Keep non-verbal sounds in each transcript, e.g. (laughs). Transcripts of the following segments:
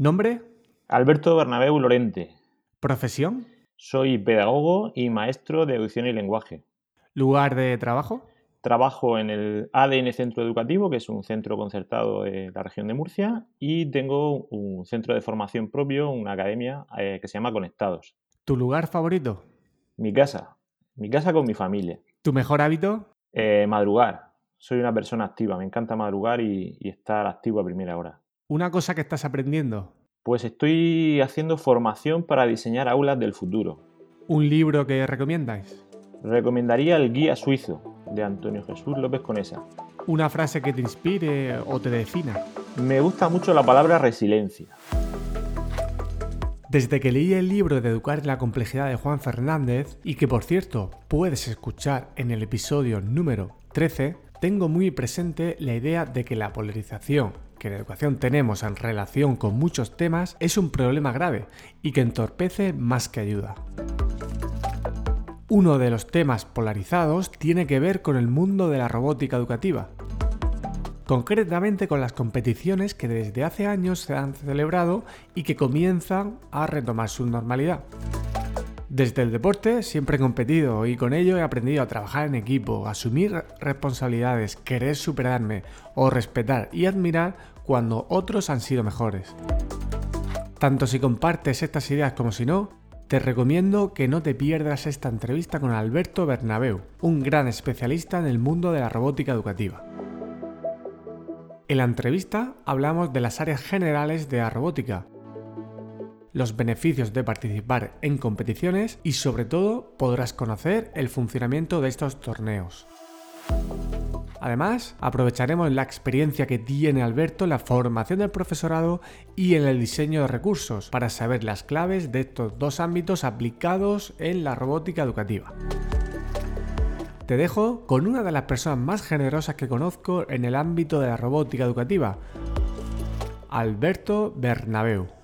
¿Nombre? Alberto Bernabeu Lorente. ¿Profesión? Soy pedagogo y maestro de audición y lenguaje. ¿Lugar de trabajo? Trabajo en el ADN Centro Educativo, que es un centro concertado de la región de Murcia, y tengo un centro de formación propio, una academia eh, que se llama Conectados. ¿Tu lugar favorito? Mi casa. Mi casa con mi familia. ¿Tu mejor hábito? Eh, madrugar. Soy una persona activa, me encanta madrugar y, y estar activo a primera hora. ¿Una cosa que estás aprendiendo? Pues estoy haciendo formación para diseñar aulas del futuro. ¿Un libro que recomiendáis? Recomendaría el Guía Suizo de Antonio Jesús López Conesa. ¿Una frase que te inspire o te defina? Me gusta mucho la palabra resiliencia. Desde que leí el libro de Educar en la complejidad de Juan Fernández, y que por cierto puedes escuchar en el episodio número 13, tengo muy presente la idea de que la polarización que en educación tenemos en relación con muchos temas es un problema grave y que entorpece más que ayuda. Uno de los temas polarizados tiene que ver con el mundo de la robótica educativa, concretamente con las competiciones que desde hace años se han celebrado y que comienzan a retomar su normalidad. Desde el deporte siempre he competido y con ello he aprendido a trabajar en equipo, asumir responsabilidades, querer superarme o respetar y admirar cuando otros han sido mejores. Tanto si compartes estas ideas como si no, te recomiendo que no te pierdas esta entrevista con Alberto Bernabeu, un gran especialista en el mundo de la robótica educativa. En la entrevista hablamos de las áreas generales de la robótica, los beneficios de participar en competiciones y sobre todo podrás conocer el funcionamiento de estos torneos. Además, aprovecharemos la experiencia que tiene Alberto en la formación del profesorado y en el diseño de recursos para saber las claves de estos dos ámbitos aplicados en la robótica educativa. Te dejo con una de las personas más generosas que conozco en el ámbito de la robótica educativa, Alberto Bernabeu.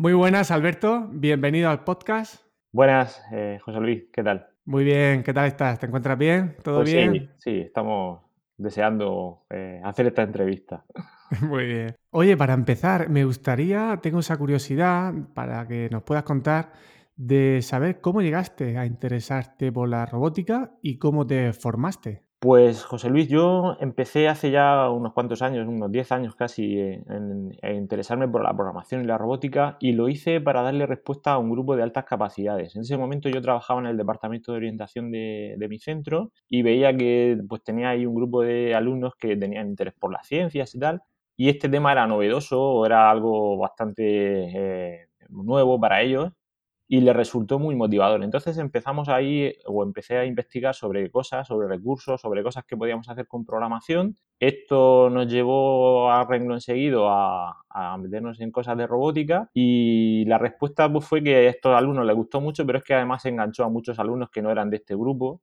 Muy buenas, Alberto. Bienvenido al podcast. Buenas, eh, José Luis, ¿qué tal? Muy bien, ¿qué tal estás? ¿Te encuentras bien? ¿Todo Pues bien? Sí, sí, estamos deseando eh, hacer esta entrevista. (laughs) Muy bien. Oye, para empezar, me gustaría, tengo esa curiosidad para que nos puedas contar de saber cómo llegaste a interesarte por la robótica y cómo te formaste. Pues José Luis, yo empecé hace ya unos cuantos años, unos 10 años casi, en, en interesarme por la programación y la robótica y lo hice para darle respuesta a un grupo de altas capacidades. En ese momento yo trabajaba en el departamento de orientación de, mi centro y veía que pues, tenía ahí un grupo de alumnos que tenían interés por las ciencias y tal y este tema era novedoso era algo bastante eh, nuevo para ellos y le resultó muy motivador. Entonces empezamos ahí, o empecé a investigar sobre cosas, sobre recursos, sobre cosas que podíamos hacer con programación. Esto nos llevó a renglón seguido a, a meternos en cosas de robótica y la respuesta pues, fue que a estos alumnos les gustó mucho, pero es que además enganchó a muchos alumnos que no eran de este grupo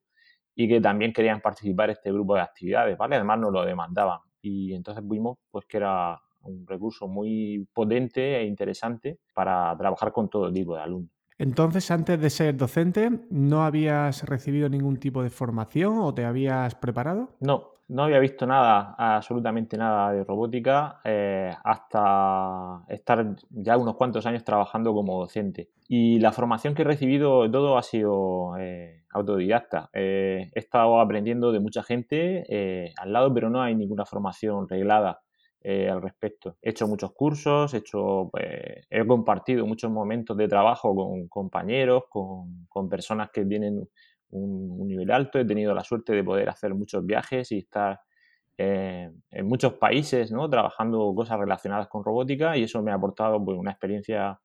y que también querían participar en este grupo de actividades, ¿vale? Además nos lo demandaban y entonces vimos pues que era un recurso muy potente e interesante para trabajar con todo tipo de alumnos. Entonces, antes de ser docente, ¿no habías recibido ningún tipo de formación o te habías preparado? No, no había visto nada, absolutamente nada de robótica eh, hasta estar ya unos cuantos años trabajando como docente. Y la formación que he recibido, todo ha sido eh, autodidacta. Eh, he estado aprendiendo de mucha gente eh, al lado, pero no hay ninguna formación reglada. Eh, al respecto. He hecho muchos cursos, he, hecho, eh, he compartido muchos momentos de trabajo con compañeros, con, personas que tienen un, un, nivel alto. He tenido la suerte de poder hacer muchos viajes y estar eh, en muchos países ¿no? trabajando cosas relacionadas con robótica y eso me ha aportado pues, una experiencia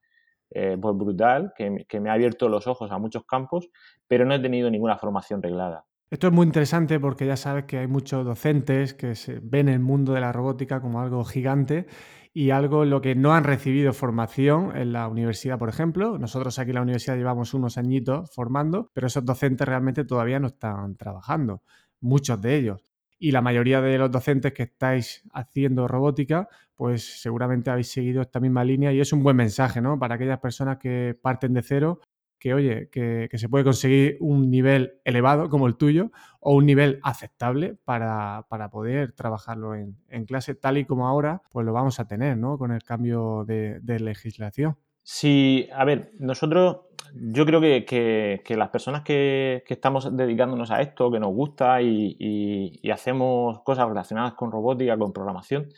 pues, brutal que, que me ha abierto los ojos a muchos campos, pero no he tenido ninguna formación reglada. Esto es muy interesante porque ya sabes que hay muchos docentes que se ven el mundo de la robótica como algo gigante y algo en lo que no han recibido formación en la universidad, por ejemplo. Nosotros aquí en la universidad llevamos unos añitos formando, pero esos docentes realmente todavía no están trabajando, muchos de ellos. Y la mayoría de los docentes que estáis haciendo robótica, pues seguramente habéis seguido esta misma línea y es un buen mensaje, ¿no? Para aquellas personas que parten de cero que, oye, que, se puede conseguir un nivel elevado como el tuyo o un nivel aceptable para, poder trabajarlo en, clase, tal y como ahora, pues lo vamos a tener, ¿no? Con el cambio de, legislación. Sí, a ver, nosotros, yo creo que, las personas que, estamos dedicándonos a esto, que nos gusta y hacemos cosas relacionadas con robótica, con programación,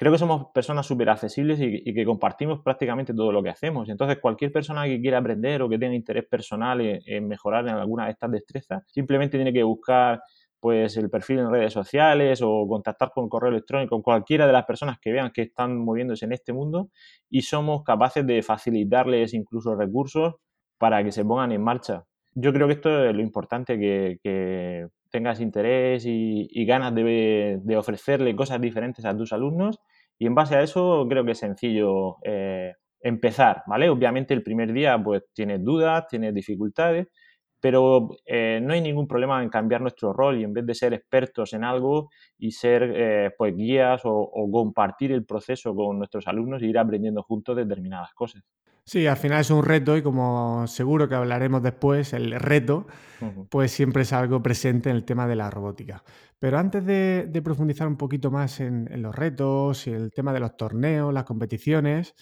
creo que somos personas súper accesibles y, que compartimos prácticamente todo lo que hacemos. Entonces, cualquier persona que quiera aprender o que tenga interés personal en, mejorar en alguna de estas destrezas, simplemente tiene que buscar pues el perfil en redes sociales o contactar con correo electrónico con cualquiera de las personas que vean que están moviéndose en este mundo y somos capaces de facilitarles incluso recursos para que se pongan en marcha. Yo creo que esto es lo importante, que, tengas interés y, ganas de, ofrecerle cosas diferentes a tus alumnos y en base a eso creo que es sencillo eh, empezar, ¿vale? Obviamente el primer día pues tienes dudas, tienes dificultades, pero eh, no hay ningún problema en cambiar nuestro rol y en vez de ser expertos en algo y ser eh, pues guías o, compartir el proceso con nuestros alumnos e ir aprendiendo juntos determinadas cosas. Sí, al final es un reto y como seguro que hablaremos después, el reto, pues siempre es algo presente en el tema de la robótica. Pero antes de, profundizar un poquito más en, los retos y el tema de los torneos, las competiciones,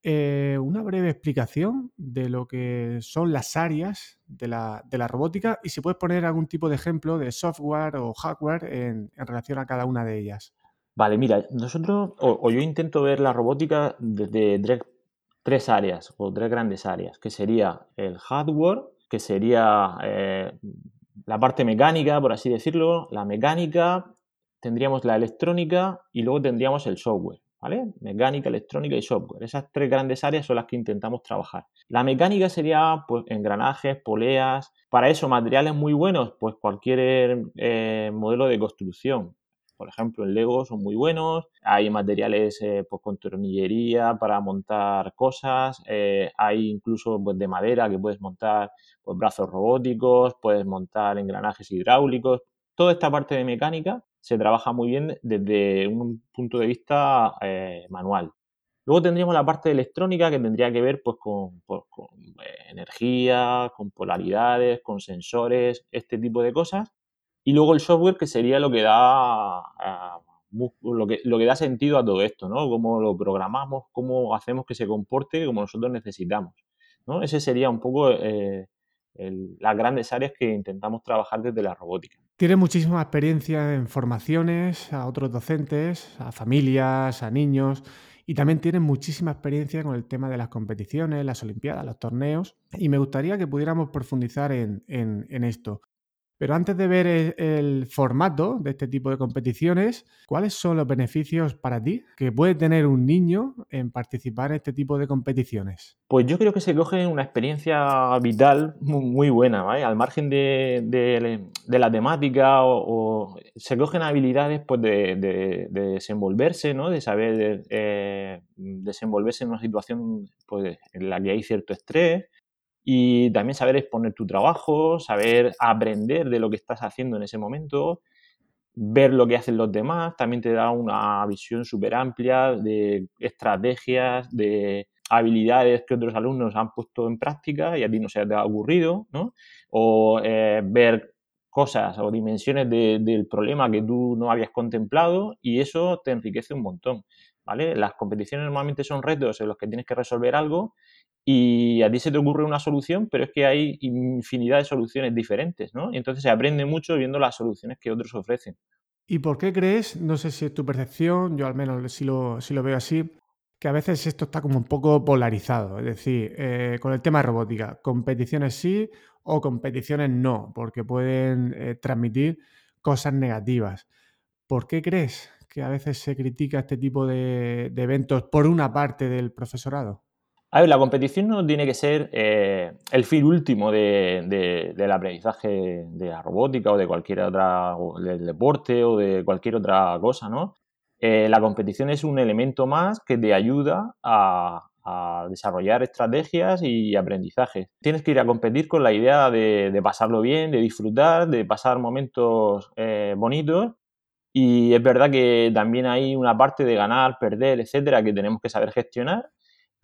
eh, una breve explicación de lo que son las áreas de la, robótica y si puedes poner algún tipo de ejemplo de software o hardware en, relación a cada una de ellas. Vale, mira, nosotros, o, yo intento ver la robótica desde tres áreas o tres grandes áreas, que sería el hardware, que sería eh, la parte mecánica, por así decirlo, la mecánica, tendríamos la electrónica y luego tendríamos el software. ¿Vale? Mecánica, electrónica y software. Esas tres grandes áreas son las que intentamos trabajar. La mecánica sería pues, engranajes, poleas. Para eso, materiales muy buenos, pues cualquier eh, modelo de construcción. Por ejemplo, en Lego son muy buenos. Hay materiales eh, pues, con tornillería para montar cosas. Eh, hay incluso pues, de madera que puedes montar pues, brazos robóticos, puedes montar engranajes hidráulicos. Toda esta parte de mecánica se trabaja muy bien desde un punto de vista eh, manual. Luego tendríamos la parte electrónica que tendría que ver pues, con, energía, con polaridades, con sensores, este tipo de cosas. Y luego el software, que sería lo que da lo que, lo que da sentido a todo esto, ¿no? Cómo lo programamos, cómo hacemos que se comporte como nosotros necesitamos. ¿no? Ese sería un poco eh, las grandes áreas que intentamos trabajar desde la robótica. Tiene muchísima experiencia en formaciones a otros docentes, a familias, a niños, y también tiene muchísima experiencia con el tema de las competiciones, las Olimpiadas, los torneos, y me gustaría que pudiéramos profundizar en, en esto. Pero antes de ver el, formato de este tipo de competiciones, ¿cuáles son los beneficios para ti que puede tener un niño en participar en este tipo de competiciones? Pues yo creo que se coge una experiencia vital muy, buena, ¿vale? Al margen de, la temática o, se cogen habilidades pues, de, desenvolverse, ¿no? De saber eh, desenvolverse en una situación pues, en la que hay cierto estrés, y también saber exponer tu trabajo, saber aprender de lo que estás haciendo en ese momento, ver lo que hacen los demás, también te da una visión súper amplia de estrategias, de habilidades que otros alumnos han puesto en práctica y a ti no se te ha ocurrido, ¿no? O eh, ver cosas o dimensiones del problema que tú no habías contemplado y eso te enriquece un montón, ¿vale? Las competiciones normalmente son retos en los que tienes que resolver algo y a ti se te ocurre una solución, pero es que hay infinidad de soluciones diferentes, ¿no? Y entonces se aprende mucho viendo las soluciones que otros ofrecen. ¿Y por qué crees, no sé si es tu percepción, yo al menos si lo, lo veo así, que a veces esto está como un poco polarizado? Es decir, eh, con el tema robótica, competiciones sí o competiciones no, porque pueden eh, transmitir cosas negativas. ¿Por qué crees que a veces se critica este tipo de eventos por una parte del profesorado? A ver, la competición no tiene que ser eh, el fin último del aprendizaje de la robótica o de cualquier otra, del deporte o de cualquier otra cosa, ¿no? Eh, la competición es un elemento más que te ayuda a, desarrollar estrategias y aprendizaje. Tienes que ir a competir con la idea de, pasarlo bien, de disfrutar, de pasar momentos eh, bonitos y es verdad que también hay una parte de ganar, perder, etcétera, que tenemos que saber gestionar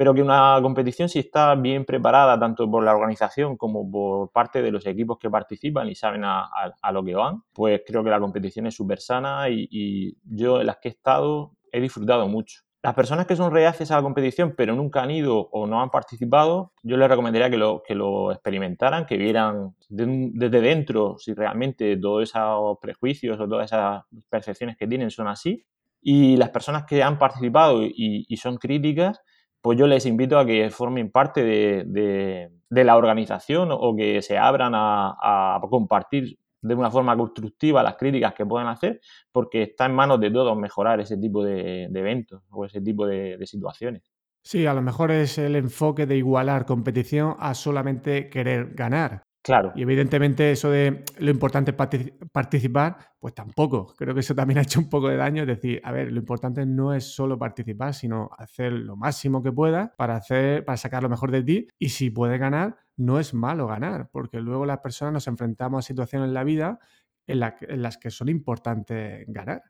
pero que una competición si está bien preparada tanto por la organización como por parte de los equipos que participan y saben a, lo que van, pues creo que la competición es súper sana y, y yo en las que he estado he disfrutado mucho. Las personas que son reacias a la competición pero nunca han ido o no han participado, yo les recomendaría que lo, que lo experimentaran, que vieran desde dentro si realmente todos esos prejuicios o todas esas percepciones que tienen son así. Y las personas que han participado y, son críticas, pues yo les invito a que formen parte de, la organización o que se abran a, compartir de una forma constructiva las críticas que puedan hacer, porque está en manos de todos mejorar ese tipo de, eventos o ese tipo de, de, situaciones. Sí, a lo mejor es el enfoque de igualar competición a solamente querer ganar. Claro. Y evidentemente eso de lo importante es participar, pues tampoco. Creo que eso también (laughs) ha hecho un poco de daño. Es decir, a ver, lo importante no es solo participar, sino hacer lo máximo que puedas para, hacer, para sacar lo mejor de ti. Y si puedes ganar, no es malo ganar, porque luego las personas nos enfrentamos a situaciones en la vida en, en las que son importantes ganar.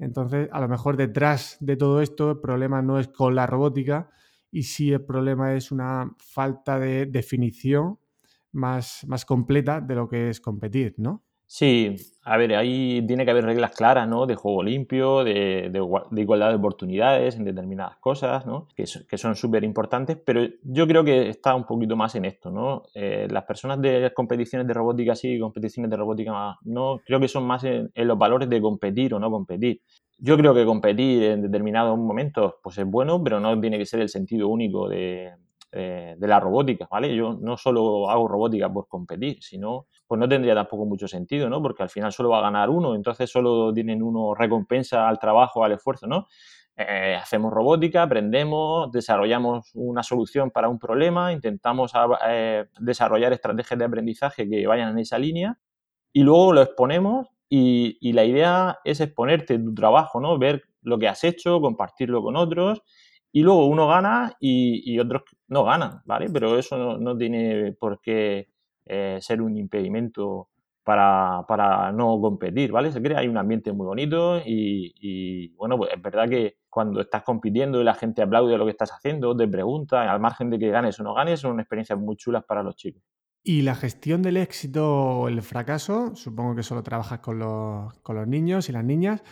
Entonces, a lo mejor detrás de todo esto, el problema no es con la robótica, y si el problema es una falta de definición más, más completa de lo que es competir, ¿no? Sí, a ver, ahí tiene que haber reglas claras, ¿no? De juego limpio, de, igualdad de oportunidades en determinadas cosas, ¿no? Que, son súper importantes, pero yo creo que está un poquito más en esto, ¿no? Eh, las personas de competiciones de robótica sí, competiciones de robótica no, creo que son más en, los valores de competir o no competir. Yo creo que competir en determinados momentos pues es bueno, pero no tiene que ser el sentido único de, eh, de la robótica, ¿vale? Yo no solo hago robótica por competir, sino pues no tendría tampoco mucho sentido, ¿no? Porque al final solo va a ganar uno, entonces solo tienen uno recompensa al trabajo, al esfuerzo, ¿no? Eh, hacemos robótica, aprendemos, desarrollamos una solución para un problema, intentamos eh, desarrollar estrategias de aprendizaje que vayan en esa línea y luego lo exponemos y, y, la idea es exponerte tu trabajo, ¿no? Ver lo que has hecho, compartirlo con otros y luego uno gana y, otros no ganan, ¿vale? Pero eso no, tiene por qué eh, ser un impedimento para, no competir, ¿vale? Se crea, hay un ambiente muy bonito y, bueno, pues es verdad que cuando estás compitiendo y la gente aplaude lo que estás haciendo, te pregunta, al margen de que ganes o no ganes, son experiencias muy chulas para los chicos. Y la gestión del éxito o el fracaso, supongo que solo trabajas con los, con los niños y las niñas,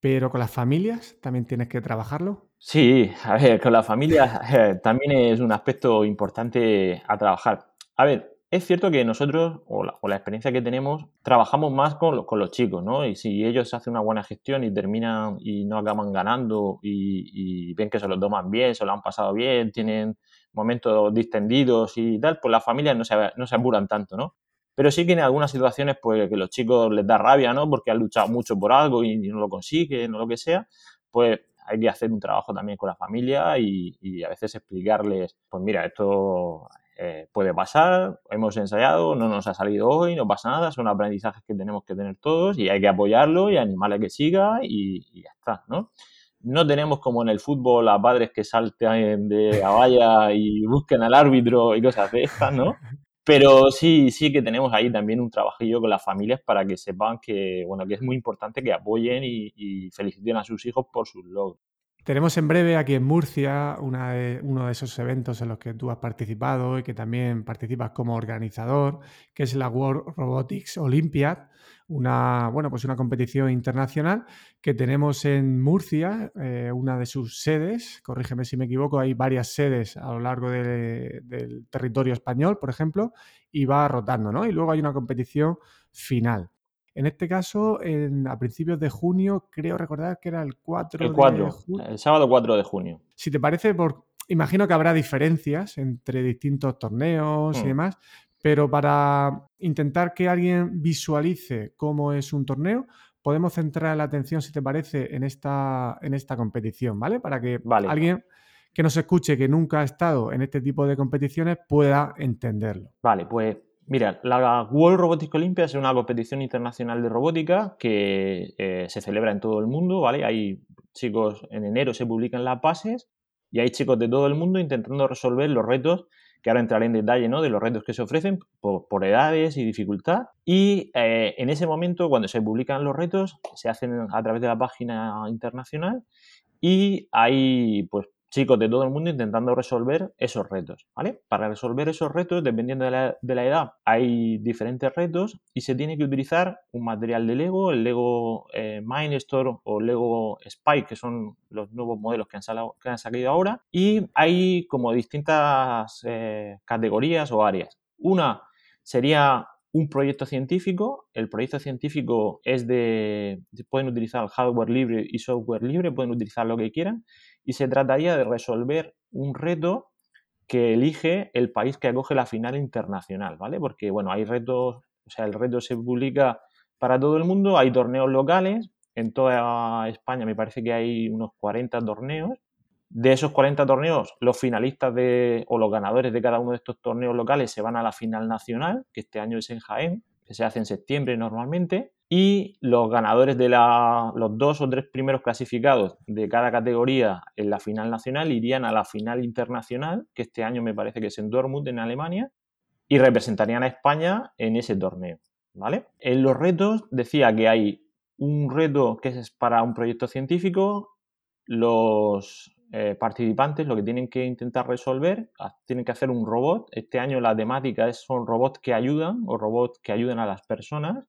pero con las familias también tienes que trabajarlo. Sí, a ver, con las familias eh, también es un aspecto importante a trabajar. A ver, es cierto que nosotros, o la, experiencia que tenemos, trabajamos más con, con, los chicos, ¿no? Y si ellos hacen una buena gestión y terminan y no acaban ganando y, ven que se lo toman bien, se lo han pasado bien, tienen momentos distendidos y tal, pues las familias no se, no se apuran tanto, ¿no? Pero sí que en algunas situaciones, pues que los chicos les da rabia, ¿no? Porque han luchado mucho por algo y no lo consiguen o lo que sea, pues hay que hacer un trabajo también con la familia y, a veces explicarles, pues mira, esto eh, puede pasar, hemos ensayado, no nos ha salido hoy, no pasa nada, son aprendizajes que tenemos que tener todos y hay que apoyarlo y animarle a que siga y, y ya está, ¿no? No tenemos como en el fútbol a padres que salten de la valla y busquen al árbitro y cosas de estas, ¿no? Pero sí, sí que tenemos ahí también un trabajillo con las familias para que sepan que, bueno, que es muy importante que apoyen y, feliciten a sus hijos por sus logros. Tenemos en breve aquí en Murcia uno de esos eventos en los que tú has participado y que también participas como organizador, que es la World Robotics Olympiad, una, bueno, pues una competición internacional que tenemos en Murcia, eh, una de sus sedes, corrígeme si me equivoco, hay varias sedes a lo largo del territorio español, por ejemplo, y va rotando, ¿no? Y luego hay una competición final. En este caso, en, a principios de junio, creo recordar que era el 4, el 4 de junio. El sábado 4 de junio. Si te parece, por, imagino que habrá diferencias entre distintos torneos y mm. demás, pero para intentar que alguien visualice cómo es un torneo, podemos centrar la atención, si te parece, en esta, en esta competición, ¿vale? Para que alguien que nos escuche, que nunca ha estado en este tipo de competiciones, pueda entenderlo. Vale, pues mira, la World Robotics Olympiad es una competición internacional de robótica que eh, se celebra en todo el mundo, ¿vale? Hay chicos, en enero se publican las bases y hay chicos de todo el mundo intentando resolver los retos que ahora entraré en detalle ¿no? de los retos que se ofrecen por, edades y dificultad. Y eh, en ese momento, cuando se publican los retos, se hacen a través de la página internacional y hay pues chicos de todo el mundo intentando resolver esos retos, ¿vale? Para resolver esos retos, dependiendo de la, edad, hay diferentes retos y se tiene que utilizar un material de Lego, el Lego eh, Mindstorm o Lego Spike, que son los nuevos modelos que han, que han salido ahora, y hay como distintas eh, categorías o áreas. Una sería un proyecto científico. El proyecto científico es de, pueden utilizar hardware libre y software libre, pueden utilizar lo que quieran, y se trataría de resolver un reto que elige el país que acoge la final internacional, ¿vale? Porque, bueno, hay retos, o sea, el reto se publica para todo el mundo, hay torneos locales, en toda España me parece que hay unos 40 torneos, de esos 40 torneos, los finalistas de, o los ganadores de cada uno de estos torneos locales se van a la final nacional, que este año es en Jaén, que se hace en septiembre normalmente, y los ganadores de la, los dos o tres primeros clasificados de cada categoría en la final nacional irían a la final internacional, que este año me parece que es en Dortmund, en Alemania, y representarían a España en ese torneo. ¿vale? En los retos decía que hay un reto que es para un proyecto científico, los eh, participantes lo que tienen que intentar resolver, tienen que hacer un robot. Este año la temática es, son robots que ayudan o robots que ayudan a las personas.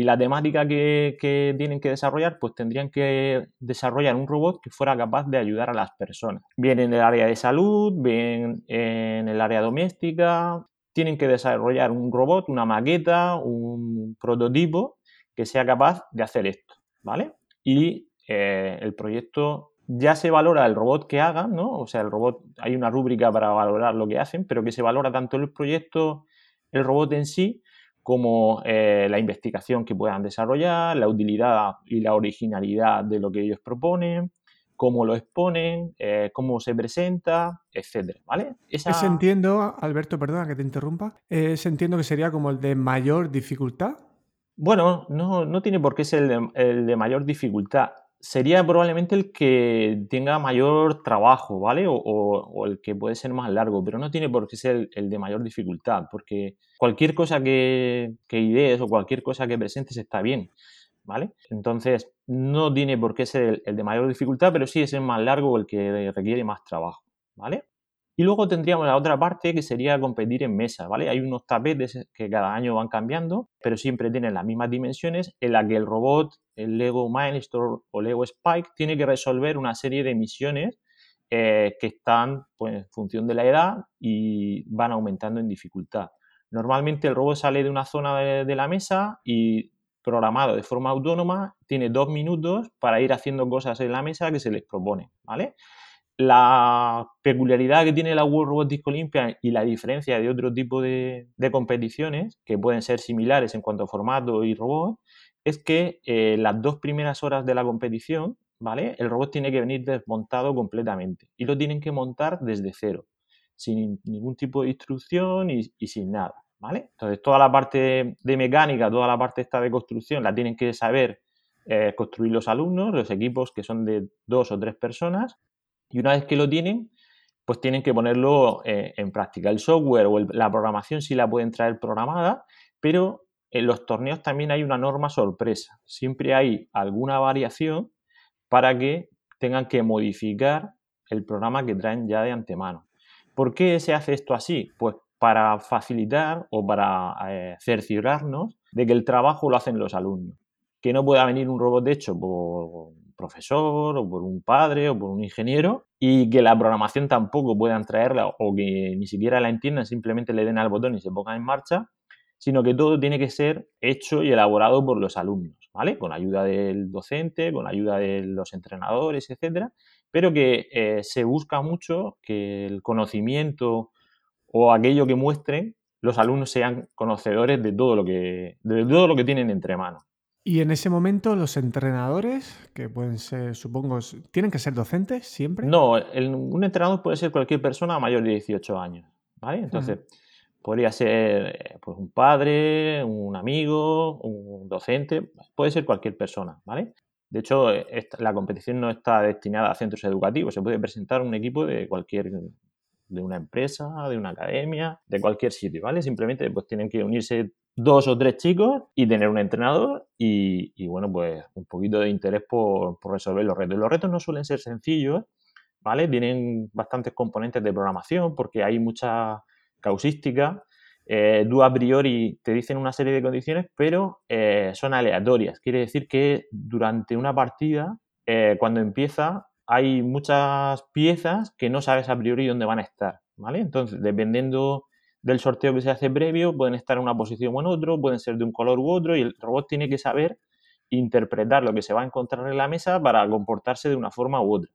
Y la temática que, tienen que desarrollar, pues tendrían que desarrollar un robot que fuera capaz de ayudar a las personas. Bien en el área de salud, bien en el área doméstica. Tienen que desarrollar un robot, una maqueta, un prototipo que sea capaz de hacer esto, ¿vale? Y eh, el proyecto ya se valora el robot que hagan, ¿no? O sea, el robot, hay una rúbrica para valorar lo que hacen, pero que se valora tanto el proyecto, el robot en sí, como eh, la investigación que puedan desarrollar, la utilidad y la originalidad de lo que ellos proponen, cómo lo exponen, eh, cómo se presenta, etcétera, ¿vale? Esa... Ese entiendo, Alberto, perdona que te interrumpa, ese entiendo que sería como el de mayor dificultad. Bueno, no, no tiene por qué ser el de mayor dificultad sería probablemente el que tenga mayor trabajo, ¿vale? O, el que puede ser más largo, pero no tiene por qué ser el, de mayor dificultad, porque cualquier cosa que, idees o cualquier cosa que presentes está bien, ¿vale? Entonces, no tiene por qué ser el, de mayor dificultad, pero sí es el más largo o el que requiere más trabajo, ¿vale? Y luego tendríamos la otra parte que sería competir en mesa, ¿vale? Hay unos tapetes que cada año van cambiando, pero siempre tienen las mismas dimensiones en la que el robot, el Lego Mindstorm o Lego Spike tiene que resolver una serie de misiones eh, que están pues, en función de la edad y van aumentando en dificultad. Normalmente el robot sale de una zona de la mesa y programado de forma autónoma, tiene dos minutos para ir haciendo cosas en la mesa que se les propone, ¿vale? La peculiaridad que tiene la World Robotics Olympia y la diferencia de otro tipo de, competiciones, que pueden ser similares en cuanto a formato y robot, es que eh, las dos primeras horas de la competición, ¿vale? El robot tiene que venir desmontado completamente y lo tienen que montar desde cero, sin ningún tipo de instrucción y, sin nada, ¿vale? Entonces, toda la parte de mecánica, toda la parte esta de construcción, la tienen que saber eh, construir los alumnos, los equipos que son de dos o tres personas, y una vez que lo tienen, pues tienen que ponerlo eh, en práctica. El software o la programación sí la pueden traer programada, pero en los torneos también hay una norma sorpresa. Siempre hay alguna variación para que tengan que modificar el programa que traen ya de antemano. ¿Por qué se hace esto así? Pues para facilitar o para eh, cerciorarnos de que el trabajo lo hacen los alumnos. Que no pueda venir un robot hecho por profesor o por un padre o por un ingeniero y que la programación tampoco puedan traerla o que ni siquiera la entiendan, simplemente le den al botón y se pongan en marcha, sino que todo tiene que ser hecho y elaborado por los alumnos, ¿vale? Con ayuda del docente, con ayuda de los entrenadores, etcétera, pero que eh, se busca mucho que el conocimiento o aquello que muestren los alumnos sean conocedores de todo lo que, de todo lo que tienen entre manos. Y en ese momento los entrenadores, que pueden ser, supongo, ¿tienen que ser docentes siempre? No, un entrenador puede ser cualquier persona mayor de 18 años, ¿vale? Entonces, podría ser pues, un padre, un amigo, un docente, puede ser cualquier persona, ¿vale? De hecho, la competición no está destinada a centros educativos, se puede presentar un equipo de cualquier de una empresa, de una academia, de cualquier sitio, ¿vale? Simplemente pues tienen que unirse dos o tres chicos y tener un entrenador y, bueno, pues un poquito de interés por, resolver los retos. Los retos no suelen ser sencillos ¿vale? Tienen bastantes componentes de programación porque hay mucha causística. Eh, a priori te dicen una serie de condiciones, pero eh, son aleatorias. Quiere decir que durante una partida, eh, cuando empieza, hay muchas piezas que no sabes a priori dónde van a estar, ¿vale? Entonces, dependiendo del sorteo que se hace previo, pueden estar en una posición o en otro, pueden ser de un color u otro, y el robot tiene que saber interpretar lo que se va a encontrar en la mesa para comportarse de una forma u otra.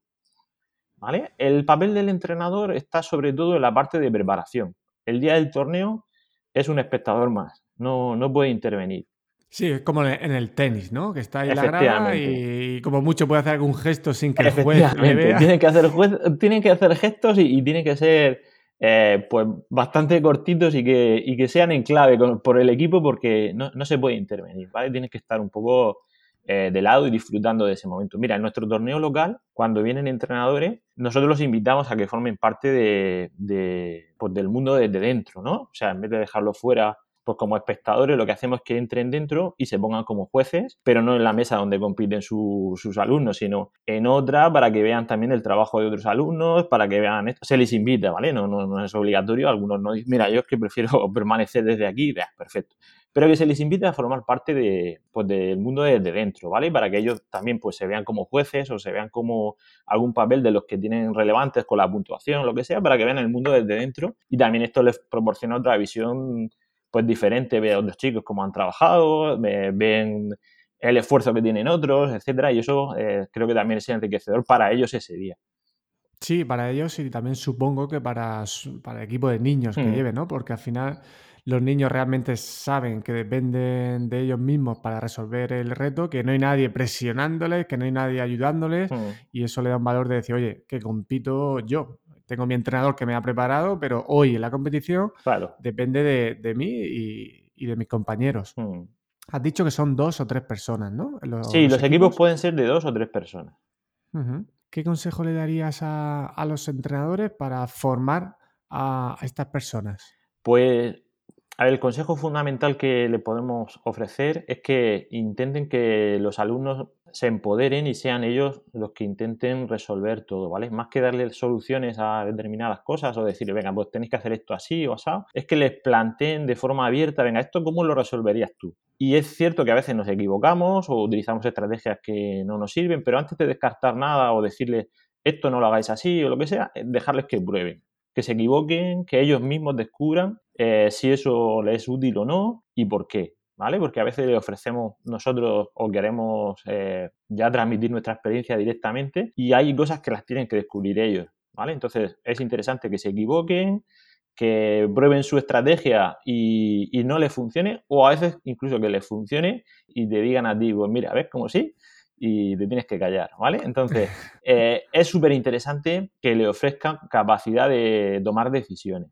¿Vale? El papel del entrenador está sobre todo en la parte de preparación. El día del torneo es un espectador más, no, no puede intervenir. Sí, es como en el tenis, ¿no? Que está ahí la grada y, como mucho puede hacer algún gesto sin que el juez le vea. Tienen que hacer, tienen que hacer gestos y, y tienen que ser eh, pues bastante cortitos y que, que sean en clave por el equipo porque no, se puede intervenir, ¿vale? Tienes que estar un poco eh, de lado y disfrutando de ese momento. Mira, en nuestro torneo local, cuando vienen entrenadores, nosotros los invitamos a que formen parte de, de pues, del mundo desde dentro, ¿no? O sea, en vez de dejarlo fuera pues como espectadores lo que hacemos es que entren dentro y se pongan como jueces, pero no en la mesa donde compiten sus alumnos, sino en otra para que vean también el trabajo de otros alumnos, para que vean esto. Se les invita, ¿vale? No, no, es obligatorio, algunos no dicen, mira, yo es que prefiero (laughs) permanecer desde aquí, perfecto. Pero que se les invite a formar parte de, pues, del mundo desde dentro, ¿vale? Para que ellos también pues, se vean como jueces o se vean como algún papel de los que tienen relevantes con la puntuación, lo que sea, para que vean el mundo desde dentro y también esto les proporciona otra visión pues diferente, ve a otros chicos cómo han trabajado, ven el esfuerzo que tienen otros, etcétera, y eso eh, creo que también es enriquecedor para ellos ese día. Sí, para ellos y también supongo que para, para el equipo de niños que mm. lleven, ¿no? Porque al final los niños realmente saben que dependen de ellos mismos para resolver el reto, que no hay nadie presionándoles, que no hay nadie ayudándoles, mm. y eso le da un valor de decir, oye, que compito yo, tengo mi entrenador que me ha preparado, pero hoy en la competición depende de, mí y, de mis compañeros. Hmm. Has dicho que son dos o tres personas, ¿no? sí, los, equipos? pueden ser de dos o tres personas. ¿Qué consejo le darías a, los entrenadores para formar a, a estas personas? Pues el consejo fundamental que le podemos ofrecer es que intenten que los alumnos se empoderen y sean ellos los que intenten resolver todo, ¿vale? Más que darle soluciones a determinadas cosas o decir, venga, pues tenéis que hacer esto así o así, es que les planteen de forma abierta, venga, ¿esto cómo lo resolverías tú? Y es cierto que a veces nos equivocamos o utilizamos estrategias que no nos sirven, pero antes de descartar nada o decirles, esto no lo hagáis así o lo que sea, dejarles que prueben que se equivoquen, que ellos mismos descubran eh, si eso les es útil o no y por qué. ¿Vale? Porque a veces le ofrecemos nosotros o queremos eh, ya transmitir nuestra experiencia directamente y hay cosas que las tienen que descubrir ellos, ¿vale? Entonces es interesante que se equivoquen, que prueben su estrategia y, y no les funcione o a veces incluso que les funcione y te digan a ti, pues mira, ¿ves cómo sí? y te tienes que callar, ¿vale? Entonces, (laughs) eh, es súper interesante que le ofrezcan capacidad de tomar decisiones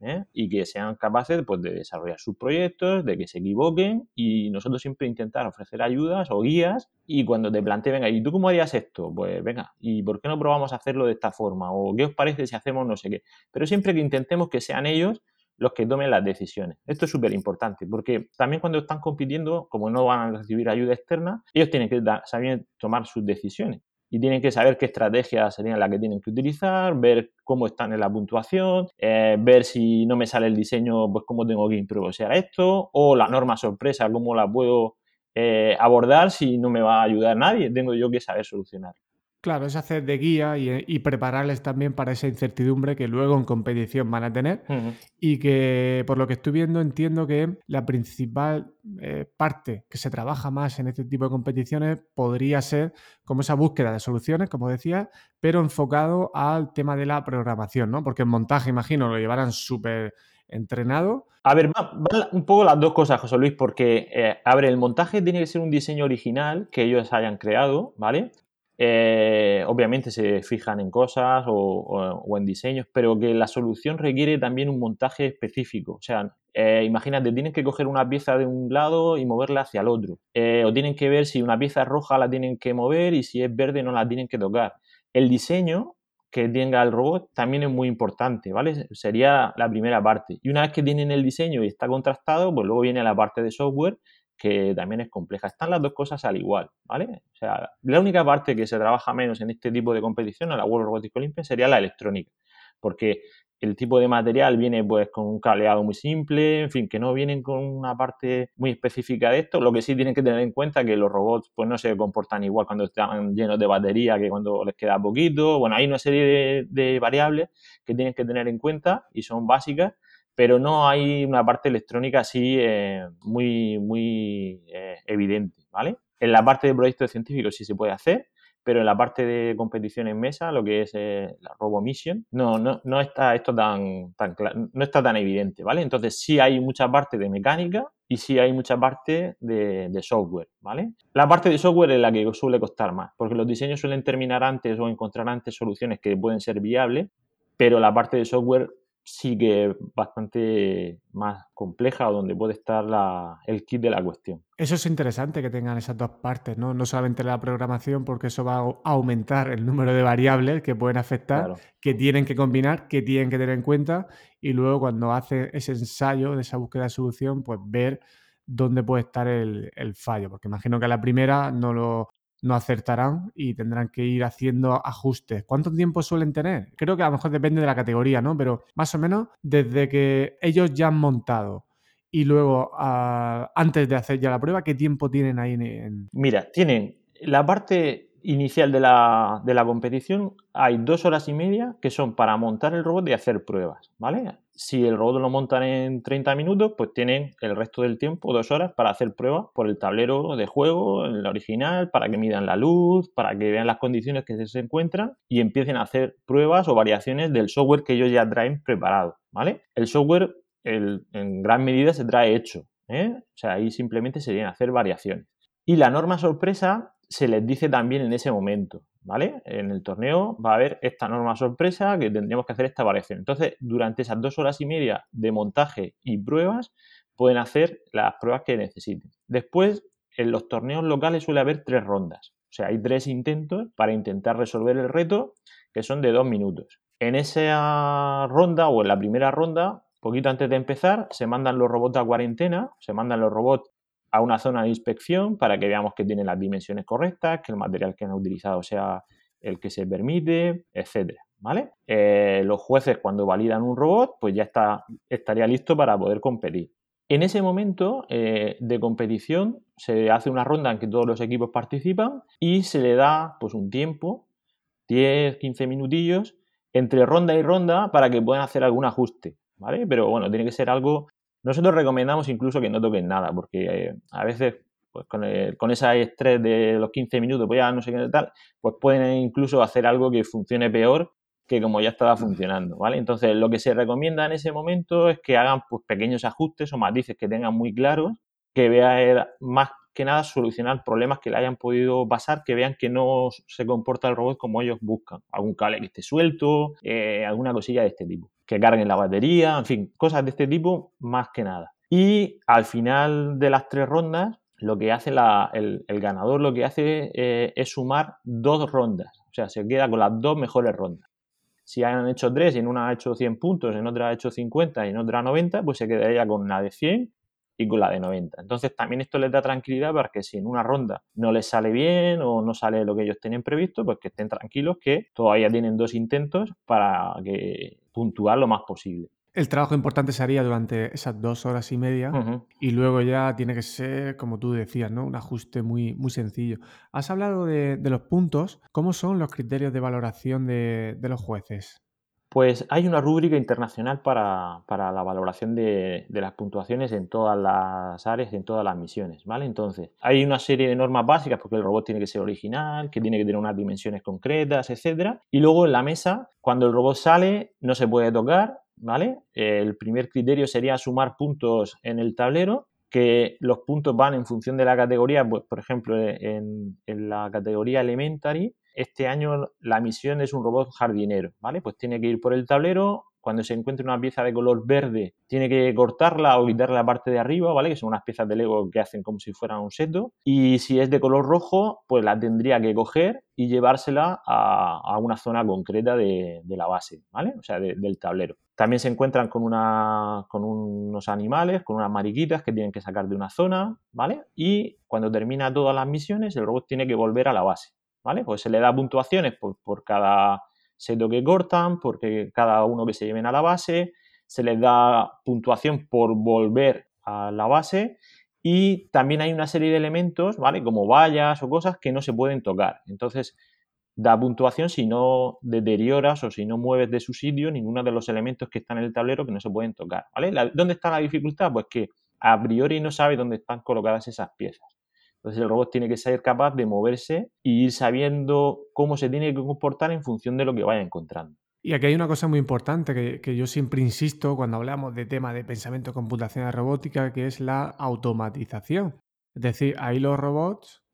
¿eh? y que sean capaces pues, de desarrollar sus proyectos, de que se equivoquen y nosotros siempre intentar ofrecer ayudas o guías y cuando te planteen, venga, ¿y tú cómo harías esto? Pues venga, ¿y por qué no probamos a hacerlo de esta forma? ¿O qué os parece si hacemos no sé qué? Pero siempre que intentemos que sean ellos los que tomen las decisiones. Esto es súper importante porque también cuando están compitiendo, como no van a recibir ayuda externa, ellos tienen que saber tomar sus decisiones y tienen que saber qué estrategia serían las que tienen que utilizar, ver cómo están en la puntuación, eh, ver si no me sale el diseño, pues cómo tengo que improvisar esto, o la norma sorpresa, cómo la puedo eh, abordar si no me va a ayudar nadie, tengo yo que saber solucionar. Claro, es hacer de guía y, prepararles también para esa incertidumbre que luego en competición van a tener y que por lo que estoy viendo entiendo que la principal eh, parte que se trabaja más en este tipo de competiciones podría ser como esa búsqueda de soluciones, como decía, pero enfocado al tema de la programación, ¿no? Porque el montaje, imagino, lo llevarán súper entrenado. A ver, van un poco las dos cosas, José Luis, porque, eh, a ver, el montaje tiene que ser un diseño original que ellos hayan creado, ¿vale? Eh, obviamente se fijan en cosas o, en diseños, pero que la solución requiere también un montaje específico. O sea, eh, imagínate, tienen que coger una pieza de un lado y moverla hacia el otro. Eh, o tienen que ver si una pieza es roja la tienen que mover y si es verde no la tienen que tocar. El diseño que tenga el robot también es muy importante, ¿vale? Sería la primera parte. Y una vez que tienen el diseño y está contrastado, pues luego viene la parte de software que también es compleja. Están las dos cosas al igual, ¿vale? O sea, la única parte que se trabaja menos en este tipo de competición, en la World Robotics Olympia, sería la electrónica, porque el tipo de material viene pues con un cableado muy simple, en fin, que no vienen con una parte muy específica de esto. Lo que sí tienen que tener en cuenta es que los robots pues no se comportan igual cuando están llenos de batería que cuando les queda poquito. Bueno, hay una serie de, variables que tienen que tener en cuenta y son básicas, pero no hay una parte electrónica así eh, muy, muy eh, evidente, ¿vale? En la parte de proyectos científicos sí se puede hacer, pero en la parte de competición en mesa, lo que es eh, la Robo Mission, no, no, no está esto tan, tan no está tan evidente, ¿vale? Entonces sí hay mucha parte de mecánica y sí hay mucha parte de, de, software, ¿vale? La parte de software es la que suele costar más, porque los diseños suelen terminar antes o encontrar antes soluciones que pueden ser viables, pero la parte de software sí que es bastante más compleja o donde puede estar el kit de la cuestión. Eso es interesante que tengan esas dos partes, ¿no? No solamente la programación, porque eso va a aumentar el número de variables que pueden afectar, que tienen que combinar, que tienen que tener en cuenta, y luego cuando hace ese ensayo de esa búsqueda de solución, pues ver dónde puede estar el, el fallo, porque imagino que a la primera no lo, no acertarán y tendrán que ir haciendo ajustes. ¿Cuánto tiempo suelen tener? Creo que a lo mejor depende de la categoría, ¿no? Pero más o menos desde que ellos ya han montado y luego ah, antes de hacer ya la prueba, ¿qué tiempo tienen ahí en... Mira, tienen la parte inicial de la, de la competición, hay dos horas y media que son para montar el robot y hacer pruebas, ¿vale? Si el robot lo montan en 30 minutos, pues tienen el resto del tiempo, dos horas, para hacer pruebas por el tablero de juego, en la original, para que midan la luz, para que vean las condiciones que se encuentran y empiecen a hacer pruebas o variaciones del software que ellos ya traen preparado, ¿vale? El software en gran medida se trae hecho, ¿eh? O sea, ahí simplemente serían hacer variaciones. Y la norma sorpresa se les dice también en ese momento, ¿vale? En el torneo va a haber esta norma sorpresa que tendríamos que hacer esta variación. Entonces, durante esas dos horas y media de montaje y pruebas, pueden hacer las pruebas que necesiten. Después, en los torneos locales suele haber tres rondas. O sea, hay tres intentos para intentar resolver el reto, que son de dos minutos. En esa ronda o en la primera ronda, poquito antes de empezar, se mandan los robots a cuarentena, se mandan los robots a una zona de inspección para que veamos que tienen las dimensiones correctas, que el material que han utilizado sea el que se permite, etcétera. ¿Vale? Eh, los jueces cuando validan un robot, pues ya está, estaría listo para poder competir. En ese momento eh, de competición se hace una ronda en que todos los equipos participan y se le da pues un tiempo, 10, 15 minutillos, entre ronda y ronda para que puedan hacer algún ajuste, ¿vale? Pero bueno, tiene que ser algo nosotros recomendamos incluso que no toquen nada, porque eh, a veces pues con, con ese estrés de los 15 minutos, pues ya no sé qué tal, pues pueden incluso hacer algo que funcione peor que como ya estaba funcionando, ¿vale? Entonces, lo que se recomienda en ese momento es que hagan pues, pequeños ajustes o matices que tengan muy claros, que vean más que nada solucionar problemas que le hayan podido pasar, que vean que no se comporta el robot como ellos buscan. Algún cable que esté suelto, eh, alguna cosilla de este tipo que carguen la batería, en fin, cosas de este tipo más que nada. Y al final de las tres rondas, lo que hace el, ganador lo que hace eh, es sumar dos rondas, o sea, se queda con las dos mejores rondas. Si han hecho tres y en una ha hecho 100 puntos, en otra ha hecho 50 y en otra 90, pues se quedaría con una de 100 y con la de 90. Entonces también esto les da tranquilidad para que si en una ronda no les sale bien o no sale lo que ellos tenían previsto, pues que estén tranquilos que todavía tienen dos intentos para que puntuar lo más posible. El trabajo importante se haría durante esas dos horas y media y luego ya tiene que ser, como tú decías, ¿no? un ajuste muy, muy sencillo. Has hablado de, los puntos. ¿Cómo son los criterios de valoración de los jueces? Pues hay una rúbrica internacional para, la valoración de, las puntuaciones en todas las áreas en todas las misiones, ¿vale? Entonces, hay una serie de normas básicas porque el robot tiene que ser original, que tiene que tener unas dimensiones concretas, etcétera. Y luego en la mesa, cuando el robot sale, no se puede tocar, ¿vale? El primer criterio sería sumar puntos en el tablero que los puntos van en función de la categoría, pues por ejemplo en, en la categoría elementary este año la misión es un robot jardinero, ¿vale? Pues tiene que ir por el tablero, cuando se encuentre una pieza de color verde, tiene que cortarla o quitarle la parte de arriba, ¿vale? Que son unas piezas de Lego que hacen como si fueran un seto. Y si es de color rojo, pues la tendría que coger y llevársela a, una zona concreta de, la base, ¿vale? O sea, del tablero. también se encuentran con, con unos animales, con unas mariquitas que tienen que sacar de una zona, ¿vale? Y cuando termina todas las misiones, el robot tiene que volver a la base, Pues se le da puntuaciones por, por cada seto que cortan, porque cada uno que se lleven a la base, se les da puntuación por volver a la base y también hay una serie de elementos, ¿vale? Como vallas o cosas que no se pueden tocar. Entonces, da puntuación si no deterioras o si no mueves de su sitio ninguno de los elementos que están en el tablero que no se pueden tocar. ¿Dónde está la dificultad? Pues que a priori no sabe dónde están colocadas esas piezas. Entonces el robot tiene que ser capaz de moverse y ir sabiendo cómo se tiene que comportar en función de lo que vaya encontrando. Y aquí hay una cosa muy importante que, que yo siempre insisto cuando hablamos de tema de pensamiento computacional robótica, que es la automatización. Es decir, ahí los robots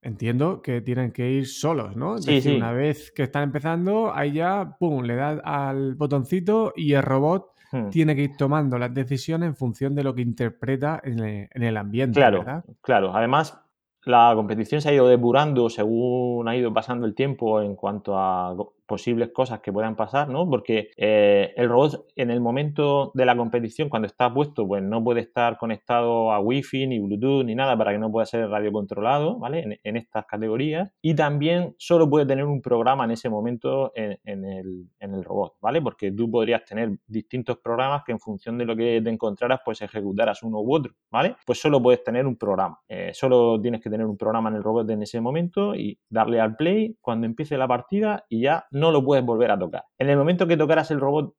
Entiendo que tienen que ir solos, ¿no? sí, sí. una vez que están empezando, ahí ya, pum, le das al botoncito y el robot hmm. tiene que ir tomando las decisiones en función de lo que interpreta en el, ambiente, claro, ¿verdad? Claro, además la competición se ha ido depurando según ha ido pasando el tiempo en cuanto a posibles cosas que puedan pasar, ¿no? Porque eh, el robot en el momento de la competición, cuando está puesto, pues no puede estar conectado a Wi-Fi, ni Bluetooth, ni nada para que no pueda ser radiocontrolado, ¿vale? En, estas categorías. Y también solo puede tener un programa en ese momento en, el, robot, ¿vale? Porque tú podrías tener distintos programas que en función de lo que te encontraras, pues ejecutaras uno u otro, ¿vale? Pues solo puedes tener un programa. Eh, solo tienes que tener un programa en el robot en ese momento y darle al play cuando empiece la partida y ya lo puedes volver a tocar. En el momento que tocaras el robot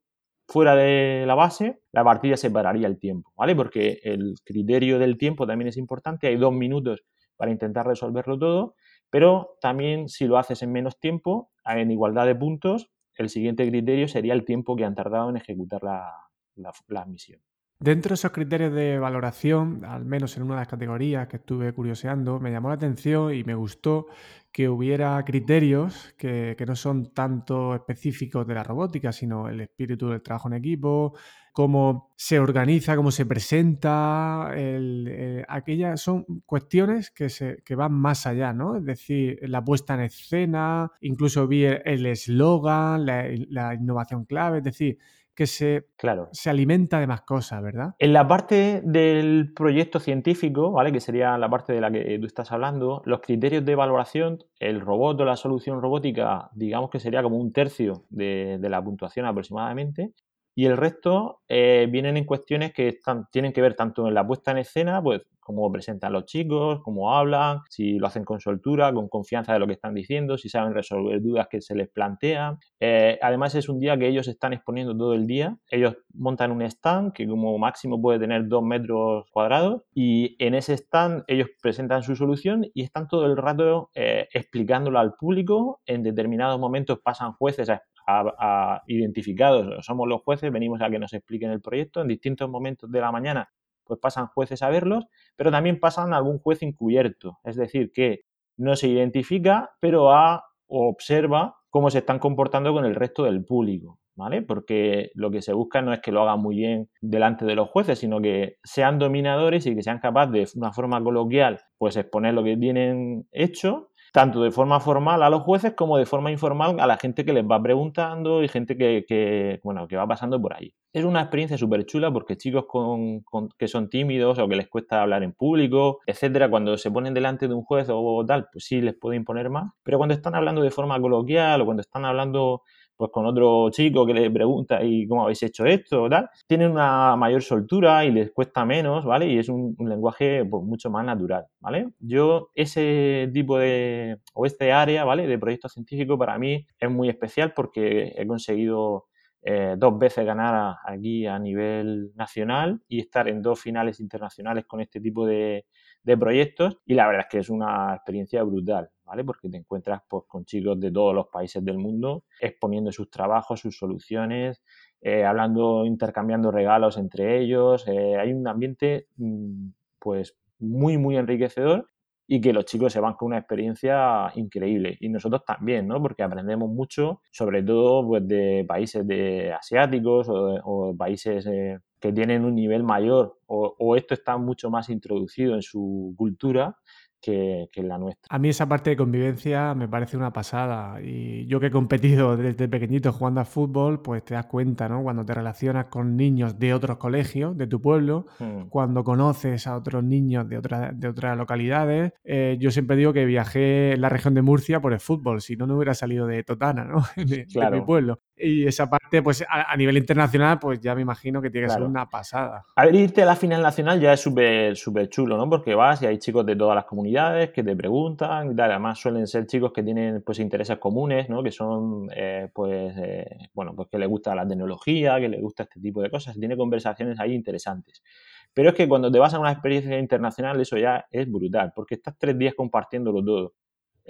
fuera de la base, la partida separaría el tiempo, ¿vale? Porque el criterio del tiempo también es importante, hay dos minutos para intentar resolverlo todo, pero también si lo haces en menos tiempo, en igualdad de puntos, el siguiente criterio sería el tiempo que han tardado en ejecutar la, la misión. Dentro de esos criterios de valoración, al menos en una de las categorías que estuve curioseando, me llamó la atención y me gustó que hubiera criterios que, no son tanto específicos de la robótica, sino el espíritu del trabajo en equipo, cómo se organiza, cómo se presenta, eh, aquellas son cuestiones que, se, que van más allá, ¿no? Es decir, la puesta en escena, incluso vi el eslogan, la innovación clave, es decir, que se, claro. se alimenta de más cosas, ¿verdad? En la parte del proyecto científico, ¿vale? Que sería la parte de la que tú estás hablando, los criterios de valoración, el robot o la solución robótica, digamos que sería como un tercio de, de la puntuación aproximadamente. Y el resto eh, vienen en cuestiones que están, tienen que ver tanto en la puesta en escena, pues cómo presentan los chicos, cómo hablan, si lo hacen con soltura, con confianza de lo que están diciendo, si saben resolver dudas que se les plantean. Eh, además es un día que ellos están exponiendo todo el día. Ellos montan un stand que como máximo puede tener dos metros cuadrados y en ese stand ellos presentan su solución y están todo el rato eh, explicándolo al público. En determinados momentos pasan jueces a, identificados, somos los jueces, venimos a que nos expliquen el proyecto. En distintos momentos de la mañana, pues pasan jueces a verlos, pero también pasan algún juez encubierto, es decir, que no se identifica, pero a, observa cómo se están comportando con el resto del público. ¿Vale? Porque lo que se busca no es que lo hagan muy bien delante de los jueces, sino que sean dominadores y que sean capaces de una forma coloquial, pues exponer lo que tienen hecho tanto de forma formal a los jueces como de forma informal a la gente que les va preguntando y gente que, bueno, que va pasando por ahí. Es una experiencia súper chula porque chicos con, que son tímidos o que les cuesta hablar en público, etcétera, cuando se ponen delante de un juez o tal, pues sí les puede imponer más. Pero cuando están hablando de forma coloquial o cuando están hablando pues con otro chico que le pregunta y cómo habéis hecho esto tal, tienen una mayor soltura y les cuesta menos, ¿vale? Y es un, lenguaje pues, mucho más natural, ¿vale? Yo ese tipo de, o este área, ¿vale? De proyecto científico para mí es muy especial porque he conseguido eh, dos veces ganar aquí a nivel nacional y estar en dos finales internacionales con este tipo de, de proyectos y la verdad es que es una experiencia brutal, ¿vale? Porque te encuentras pues, con chicos de todos los países del mundo exponiendo sus trabajos, sus soluciones, eh, hablando, intercambiando regalos entre ellos. Eh, hay un ambiente mm, pues muy, muy enriquecedor y que los chicos se van con una experiencia increíble. Y nosotros también, ¿no? Porque aprendemos mucho, sobre todo pues, de países de asiáticos o, países eh, que tienen un nivel mayor o, esto está mucho más introducido en su cultura que, que, la nuestra. A mí esa parte de convivencia me parece una pasada y yo que he competido desde pequeñito jugando a fútbol, pues te das cuenta, ¿no? Cuando te relacionas con niños de otros colegios, de tu pueblo, hmm. cuando conoces a otros niños de, otra, de otras localidades. Eh, yo siempre digo que viajé en la región de Murcia por el fútbol, si no, no hubiera salido de Totana, ¿no? (laughs) de, mi pueblo. Y esa parte, pues a, nivel internacional, pues ya me imagino que tiene que ser una pasada. A ver, irte a la final nacional ya es súper súper chulo, ¿no? Porque vas y hay chicos de todas las comunidades que te preguntan y tal. Además suelen ser chicos que tienen pues intereses comunes, ¿no? Que son, eh, pues, eh, bueno, pues que les gusta la tecnología, que les gusta este tipo de cosas. Tiene conversaciones ahí interesantes. Pero es que cuando te vas a una experiencia internacional eso ya es brutal, porque estás tres días compartiéndolo todo.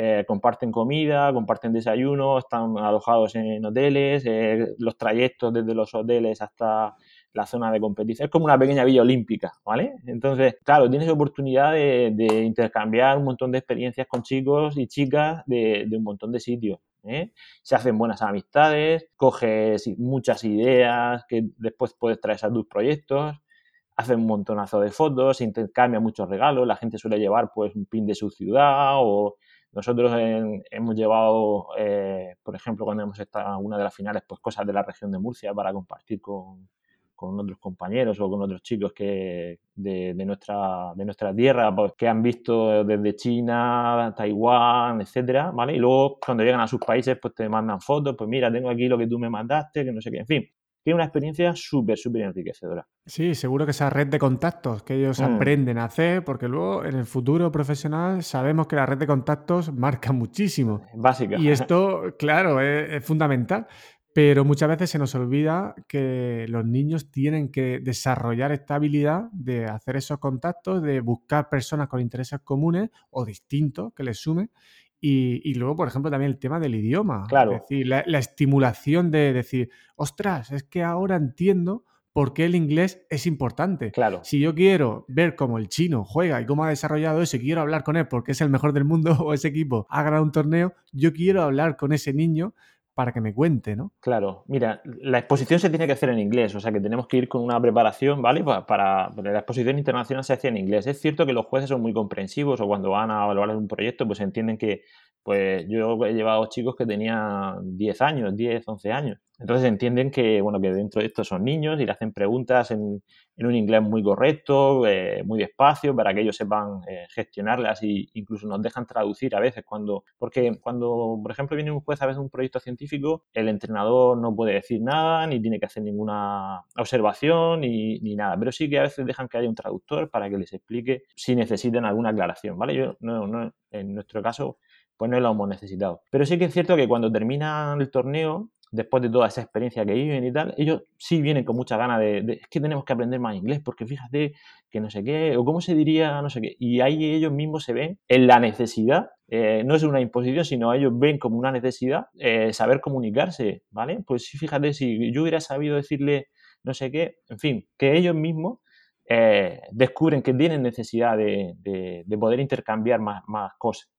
Eh, comparten comida, comparten desayuno, están alojados en hoteles, eh, los trayectos desde los hoteles hasta la zona de competición. Es como una pequeña villa olímpica, ¿vale? Entonces, claro, tienes oportunidad de, intercambiar un montón de experiencias con chicos y chicas de, un montón de sitios. ¿eh? Se hacen buenas amistades, coges muchas ideas que después puedes traer a tus proyectos hacen un montonazo de fotos, intercambian muchos regalos, la gente suele llevar pues un pin de su ciudad o nosotros hemos llevado, eh, por ejemplo, cuando hemos estado en una de las finales, pues cosas de la región de Murcia para compartir con, otros compañeros o con otros chicos que de, nuestra de nuestra tierra pues, que han visto desde China, Taiwán, etcétera, ¿vale? Y luego cuando llegan a sus países pues te mandan fotos, pues mira, tengo aquí lo que tú me mandaste, que no sé qué, en fin, tiene una experiencia súper, súper enriquecedora. Sí, seguro que esa red de contactos que ellos mm. aprenden a hacer, porque luego en el futuro profesional sabemos que la red de contactos marca muchísimo. Básica. Y esto, (laughs) claro, es, fundamental. Pero muchas veces se nos olvida que los niños tienen que desarrollar esta habilidad de hacer esos contactos, de buscar personas con intereses comunes o distintos que les sumen y, luego, por ejemplo, también el tema del idioma. Claro. Es decir, la, estimulación de decir, ostras, es que ahora entiendo por qué el inglés es importante. Claro. Si yo quiero ver cómo el chino juega y cómo ha desarrollado eso y quiero hablar con él porque es el mejor del mundo (laughs) o ese equipo ha ganado un torneo, yo quiero hablar con ese niño para que me cuente, ¿no? Claro, mira, la exposición se tiene que hacer en inglés, o sea que tenemos que ir con una preparación, ¿vale? Para, la exposición internacional se hace en inglés. Es cierto que los jueces son muy comprensivos o cuando van a evaluar un proyecto, pues entienden que, pues yo he llevado chicos que tenían 10 años, 10, 11 años. Entonces entienden que, bueno, dentro de esto son niños y le hacen preguntas en, un inglés muy correcto, eh, muy despacio, para que ellos sepan eh, gestionarlas e incluso nos dejan traducir a veces cuando, porque cuando, por ejemplo, viene un juez a veces un proyecto científico, el entrenador no puede decir nada, ni tiene que hacer ninguna observación, ni, ni nada, pero sí que a veces dejan que haya un traductor para que les explique si necesitan alguna aclaración, ¿vale? Yo, no, no, en nuestro caso, pues no lo hemos necesitado. Pero sí que es cierto que cuando termina el torneo, después de toda esa experiencia que viven y tal, ellos sí vienen con mucha ganas de, es que tenemos que aprender más inglés, porque fíjate que no sé qué, o cómo se diría, no sé qué, y ahí ellos mismos se ven en la necesidad, eh, no es una imposición, sino ellos ven como una necesidad eh, saber comunicarse, ¿vale? Pues sí, fíjate, si yo hubiera sabido decirle no sé qué, en fin, que ellos mismos eh, descubren que tienen necesidad de, poder intercambiar más, más cosas.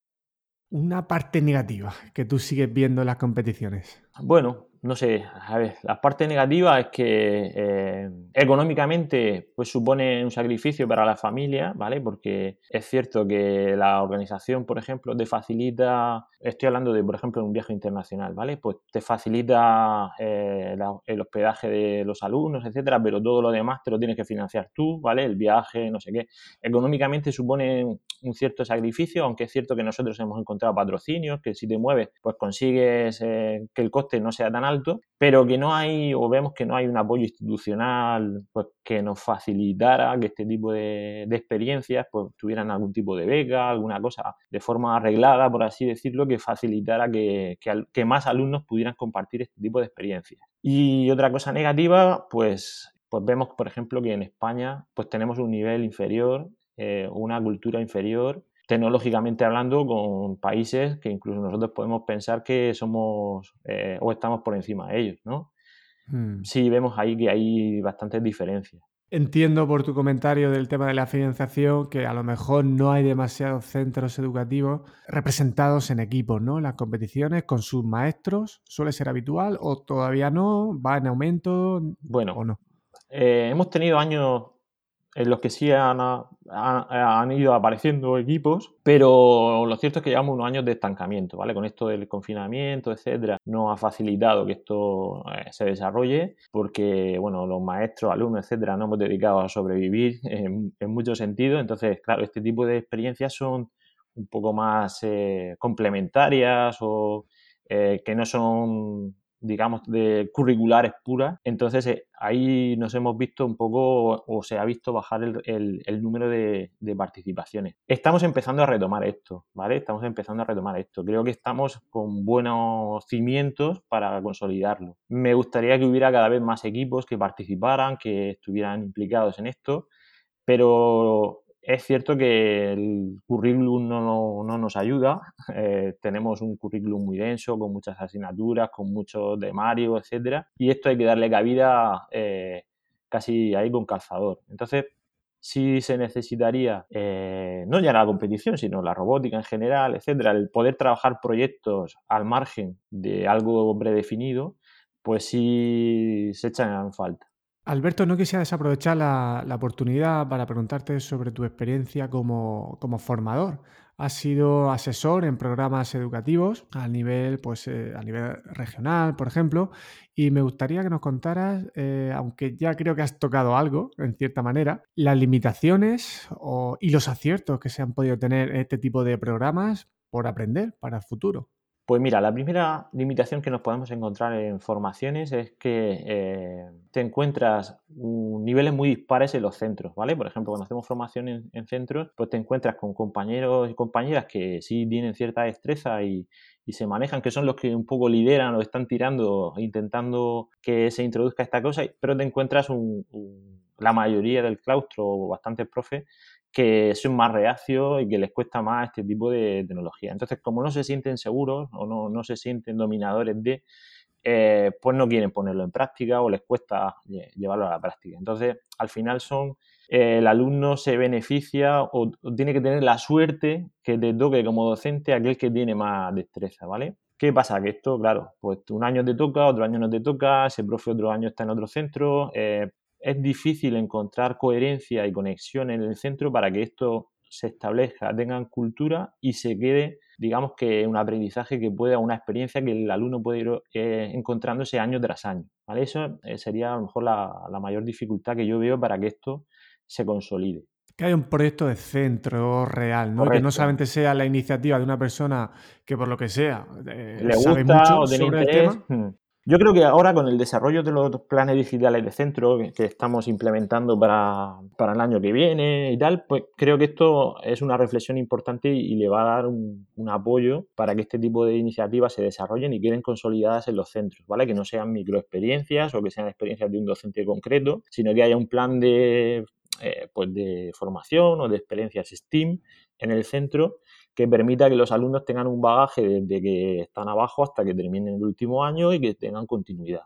Una parte negativa que tú sigues viendo en las competiciones. Bueno, no sé, a ver, la parte negativa es que eh, económicamente pues supone un sacrificio para la familia, ¿vale? Porque es cierto que la organización, por ejemplo, te facilita, estoy hablando de, por ejemplo, un viaje internacional, ¿vale? Pues te facilita eh, el hospedaje de los alumnos, etcétera, pero todo lo demás te lo tienes que financiar tú, ¿vale? El viaje, no sé qué. Económicamente supone un cierto sacrificio, aunque es cierto que nosotros hemos encontrado patrocinios, que si te mueves, pues consigues eh, que el coste no sea tan pero que no hay, o vemos que no hay un apoyo institucional pues, que nos facilitara que este tipo de, experiencias pues, tuvieran algún tipo de beca, alguna cosa de forma arreglada, por así decirlo, que facilitara que, más alumnos pudieran compartir este tipo de experiencias. Y otra cosa negativa, pues pues vemos, por ejemplo, que en España tenemos un nivel inferior, eh, una cultura inferior tecnológicamente hablando con países que incluso nosotros podemos pensar que somos eh, o estamos por encima de ellos, ¿no? Hmm. Sí, vemos ahí que hay bastantes diferencias. Entiendo por tu comentario del tema de la financiación que a lo mejor no hay demasiados centros educativos representados en equipos, ¿no? Las competiciones con sus maestros, ¿suele ser habitual o todavía no? ¿Va en aumento? Bueno, o no? Eh, hemos tenido años en los que sí han, han, ido apareciendo equipos, pero lo cierto es que llevamos unos años de estancamiento, ¿vale? Con esto del confinamiento, etcétera, no ha facilitado que esto eh, se desarrolle porque, bueno, los maestros, alumnos, etcétera, no hemos dedicado a sobrevivir en, muchos sentidos. Entonces, claro, este tipo de experiencias son un poco más eh, complementarias o eh, que no son digamos, de curriculares puras. Entonces eh, ahí nos hemos visto un poco, o se ha visto bajar el, número de, participaciones. Estamos empezando a retomar esto, ¿vale? Estamos empezando a retomar esto. Creo que estamos con buenos cimientos para consolidarlo. Me gustaría que hubiera cada vez más equipos que participaran, que estuvieran implicados en esto, pero es cierto que el currículum no, nos ayuda. Eh, tenemos un currículum muy denso, con muchas asignaturas, con mucho temario, etcétera. Y esto hay que darle cabida eh, casi ahí con calzador. Entonces, sí se necesitaría, eh, no ya la competición, sino la robótica en general, etcétera, el poder trabajar proyectos al margen de algo predefinido, pues sí se echan en falta. Alberto, no quisiera desaprovechar la, oportunidad para preguntarte sobre tu experiencia como, formador. Has sido asesor en programas educativos a nivel, pues, eh, a nivel regional, por ejemplo, y me gustaría que nos contaras, eh, aunque ya creo que has tocado algo, en cierta manera, las limitaciones y los aciertos que se han podido tener en este tipo de programas por aprender para el futuro. Pues mira, la primera limitación que nos podemos encontrar en formaciones es que eh, te encuentras niveles muy dispares en los centros, ¿vale? Por ejemplo, cuando hacemos formación en, centros, pues te encuentras con compañeros y compañeras que sí tienen cierta destreza y, se manejan, que son los que un poco lideran o están tirando, intentando que se introduzca esta cosa, pero te encuentras la mayoría del claustro o bastantes profes que son más reacios y que les cuesta más este tipo de tecnología. Entonces, como no se sienten seguros o no, no se sienten dominadores de, eh, pues no quieren ponerlo en práctica o les cuesta llevarlo a la práctica. Entonces, al final son, eh, el alumno se beneficia o, tiene que tener la suerte que te toque como docente aquel que tiene más destreza, ¿vale? ¿Qué pasa? Que esto, claro, pues un año te toca, otro año no te toca, ese profe otro año está en otro centro, eh, es difícil encontrar coherencia y conexión en el centro para que esto se establezca, tengan cultura y se quede, digamos que un aprendizaje que pueda, una experiencia que el alumno puede ir eh, encontrándose año tras año. ¿vale? Eso eh, sería a lo mejor la, mayor dificultad que yo veo para que esto se consolide. Que haya un proyecto de centro real, ¿no? que no solamente sea la iniciativa de una persona que por lo que sea eh, le sabe mucho sobre el tema. Yo creo que ahora con el desarrollo de los planes digitales de centro que estamos implementando para, el año que viene y tal, pues creo que esto es una reflexión importante y, le va a dar un, apoyo para que este tipo de iniciativas se desarrollen y queden consolidadas en los centros, ¿vale? Que no sean microexperiencias o que sean experiencias de un docente concreto, sino que haya un plan de, eh, pues de formación o de experiencias STEAM en el centro que permita que los alumnos tengan un bagaje desde que están abajo hasta que terminen el último año y que tengan continuidad.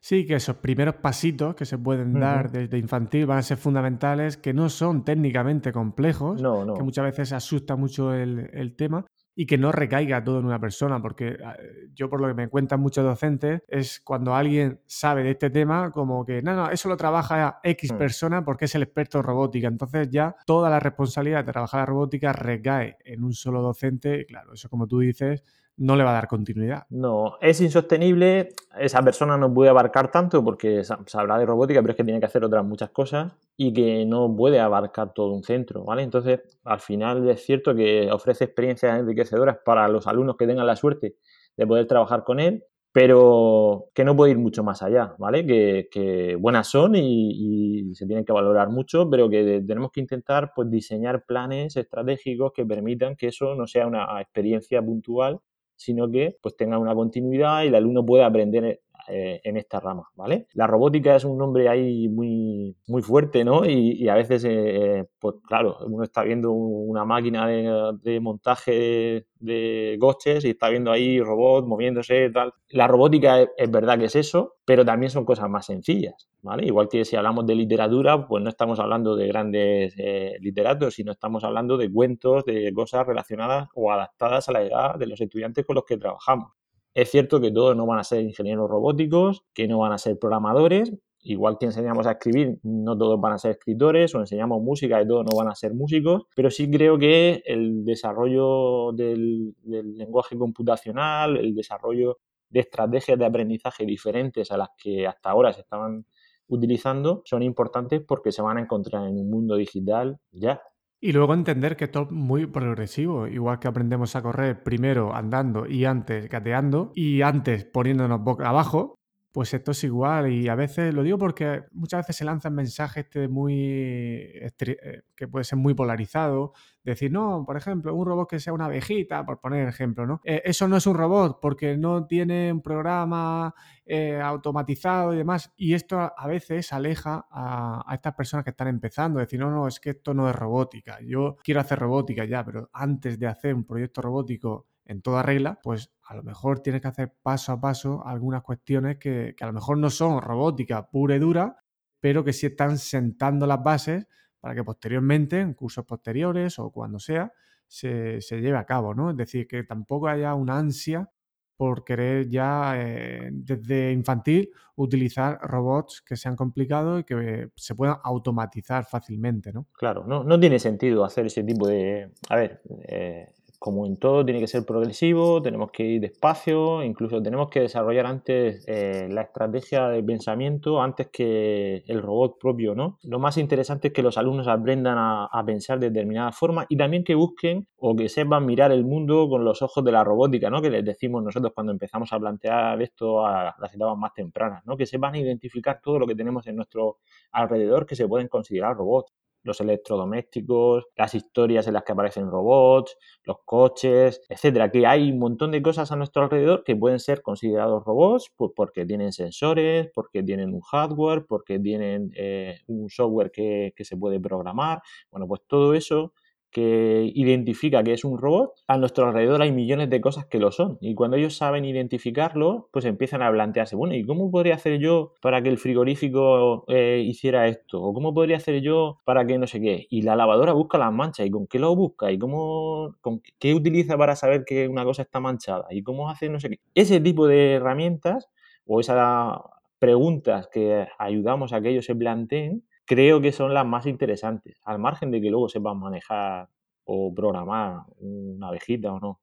Sí, que esos primeros pasitos que se pueden dar desde infantil van a ser fundamentales, que no son técnicamente complejos, que muchas veces asusta mucho el, el tema, y que no recaiga todo en una persona, porque ah, yo por lo que me cuentan muchos docentes es cuando alguien sabe de este tema, como que, no, no, eso lo trabaja X hmm. persona porque es el experto en robótica, entonces ya toda la responsabilidad de trabajar la robótica recae en un solo docente, y claro, eso como tú dices, no le va a dar continuidad. No, es insostenible, esa persona no puede abarcar tanto porque habla de robótica, pero es que tiene que hacer otras muchas cosas y que no puede abarcar todo un centro, ¿vale? Entonces, al final es cierto que ofrece experiencias enriquecedoras para los alumnos que tengan la suerte de poder trabajar con él, pero que no puede ir mucho más allá, ¿vale? Que, buenas son y, se tienen que valorar mucho, pero que tenemos que intentar pues, diseñar planes estratégicos que permitan que eso no sea una experiencia puntual, sino que pues tenga una continuidad y el alumno pueda aprender eh, en esta rama, ¿vale? La robótica es un nombre ahí muy, muy fuerte, ¿no? Y, a veces, eh, pues claro, uno está viendo una máquina de, montaje de, coches y está viendo ahí robots moviéndose y tal. La robótica es, verdad que es eso, pero también son cosas más sencillas, ¿vale? Igual que si hablamos de literatura, pues no estamos hablando de grandes eh, literatos, sino estamos hablando de cuentos, de cosas relacionadas o adaptadas a la edad de los estudiantes con los que trabajamos. Es cierto que todos no van a ser ingenieros robóticos, que no van a ser programadores igual que enseñamos a escribir, no todos van a ser escritores, o enseñamos música y todos no van a ser músicos, pero sí creo que el desarrollo del, del lenguaje computacional, el desarrollo de estrategias de aprendizaje diferentes a las que hasta ahora se estaban utilizando son importantes porque se van a encontrar en un mundo digital ya. Y luego entender que esto es muy progresivo, igual que aprendemos a correr primero andando y antes gateando y antes poniéndonos boca abajo, pues esto es igual. Y a veces lo digo porque muchas veces se lanzan mensajes este muy eh, que puede ser muy polarizado, decir, no, por ejemplo, un robot que sea una abejita, por poner ejemplo, ¿no? Eh, eso no es un robot porque no tiene un programa eh, automatizado y demás, y esto a veces aleja a, a, estas personas que están empezando, decir, no, no, es que esto no es robótica, yo quiero hacer robótica ya, pero antes de hacer un proyecto robótico en toda regla, pues a lo mejor tienes que hacer paso a paso algunas cuestiones que, a lo mejor no son robótica pura y dura, pero que sí están sentando las bases para que posteriormente, en cursos posteriores o cuando sea, se, lleve a cabo, ¿no? Es decir, que tampoco haya una ansia por querer ya eh, desde infantil utilizar robots que sean complicados y que se puedan automatizar fácilmente, ¿no? Claro, no, no tiene sentido hacer ese tipo de... A ver, eh, como en todo, tiene que ser progresivo, tenemos que ir despacio, incluso tenemos que desarrollar antes eh, la estrategia de pensamiento antes que el robot propio, ¿no? Lo más interesante es que los alumnos aprendan a, pensar de determinada forma y también que busquen o que sepan mirar el mundo con los ojos de la robótica, ¿no? Que les decimos nosotros cuando empezamos a plantear esto a las etapas más tempranas, ¿no? Que sepan identificar todo lo que tenemos en nuestro alrededor que se pueden considerar robots los electrodomésticos, las historias en las que aparecen robots, los coches, etcétera. Que hay un montón de cosas a nuestro alrededor que pueden ser considerados robots pues, porque tienen sensores, porque tienen un hardware, porque tienen eh, un software que, que se puede programar. Bueno, pues todo eso que identifica que es un robot, a nuestro alrededor hay millones de cosas que lo son. Y cuando ellos saben identificarlo, pues empiezan a plantearse, bueno, ¿y cómo podría hacer yo para que el frigorífico eh, hiciera esto? ¿O cómo podría hacer yo para que no sé qué? Y la lavadora busca las manchas. ¿Y con qué lo busca? ¿Y cómo, con qué utiliza para saber que una cosa está manchada? ¿Y cómo hace no sé qué? Ese tipo de herramientas o esas preguntas que ayudamos a que ellos se planteen, creo que son las más interesantes, al margen de que luego sepan manejar o programar una abejita o no.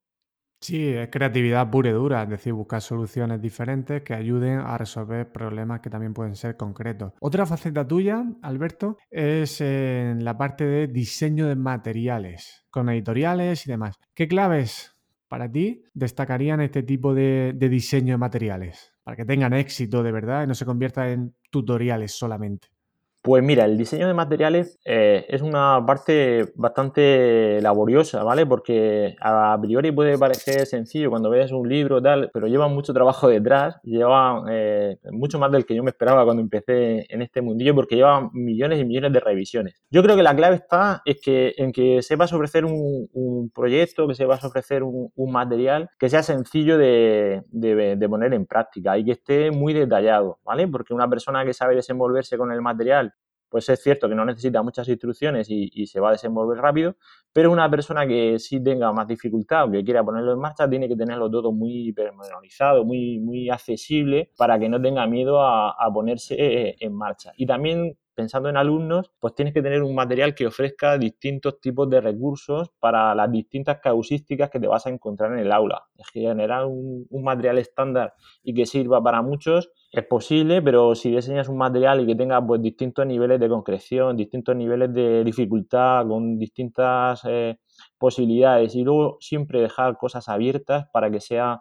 Sí, es creatividad pura y dura, es decir, buscar soluciones diferentes que ayuden a resolver problemas que también pueden ser concretos. Otra faceta tuya, Alberto, es en la parte de diseño de materiales, con editoriales y demás. ¿Qué claves para ti destacarían este tipo de, diseño de materiales? Para que tengan éxito de verdad y no se convierta en tutoriales solamente. Pues mira, el diseño de materiales eh, es una parte bastante laboriosa, ¿vale? Porque a priori puede parecer sencillo cuando ves un libro tal, pero lleva mucho trabajo detrás, lleva eh, mucho más del que yo me esperaba cuando empecé en este mundillo, porque lleva millones y millones de revisiones. Yo creo que la clave está es que, en que sepas ofrecer un, proyecto, que sepas ofrecer un, material que sea sencillo de, de poner en práctica y que esté muy detallado, ¿vale? Porque una persona que sabe desenvolverse con el material pues es cierto que no necesita muchas instrucciones y, se va a desenvolver rápido, pero una persona que sí tenga más dificultad o que quiera ponerlo en marcha tiene que tenerlo todo muy personalizado, muy, muy accesible para que no tenga miedo a, ponerse eh, en marcha. Y también pensando en alumnos, pues tienes que tener un material que ofrezca distintos tipos de recursos para las distintas causísticas que te vas a encontrar en el aula. Generar un, un material estándar y que sirva para muchos es posible, pero si diseñas un material y que tenga pues distintos niveles de concreción, distintos niveles de dificultad, con distintas eh, posibilidades y luego siempre dejar cosas abiertas para que sea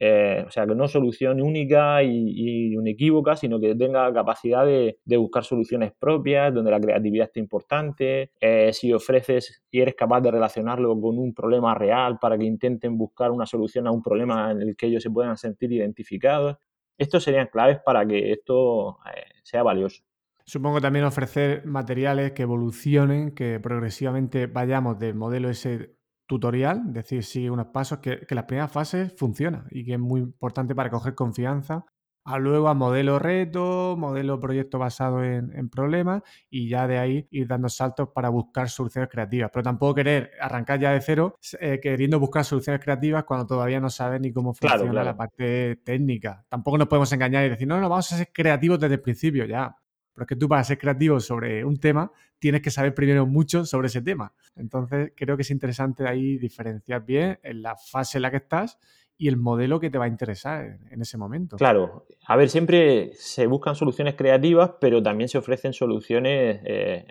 eh, o sea, que no solución única y, unequívoca, sino que tenga capacidad de, buscar soluciones propias, donde la creatividad esté importante. Eh, si ofreces y eres capaz de relacionarlo con un problema real para que intenten buscar una solución a un problema en el que ellos se puedan sentir identificados. Estos serían claves para que esto eh, sea valioso. Supongo también ofrecer materiales que evolucionen, que progresivamente vayamos del modelo ese tutorial, es decir, sigue unos pasos que, que las primeras fases funcionan y que es muy importante para coger confianza a luego a modelo reto, modelo proyecto basado en, problemas y ya de ahí ir dando saltos para buscar soluciones creativas. Pero tampoco querer arrancar ya de cero eh, queriendo buscar soluciones creativas cuando todavía no sabes ni cómo funciona la parte técnica. Tampoco nos podemos engañar y decir, no, no, vamos a ser creativos desde el principio, ya. Pero es que tú para ser creativo sobre un tema tienes que saber primero mucho sobre ese tema. Entonces creo que es interesante ahí diferenciar bien en la fase en la que estás y el modelo que te va a interesar en ese momento. Claro, a ver, siempre se buscan soluciones creativas, pero también se ofrecen soluciones eh,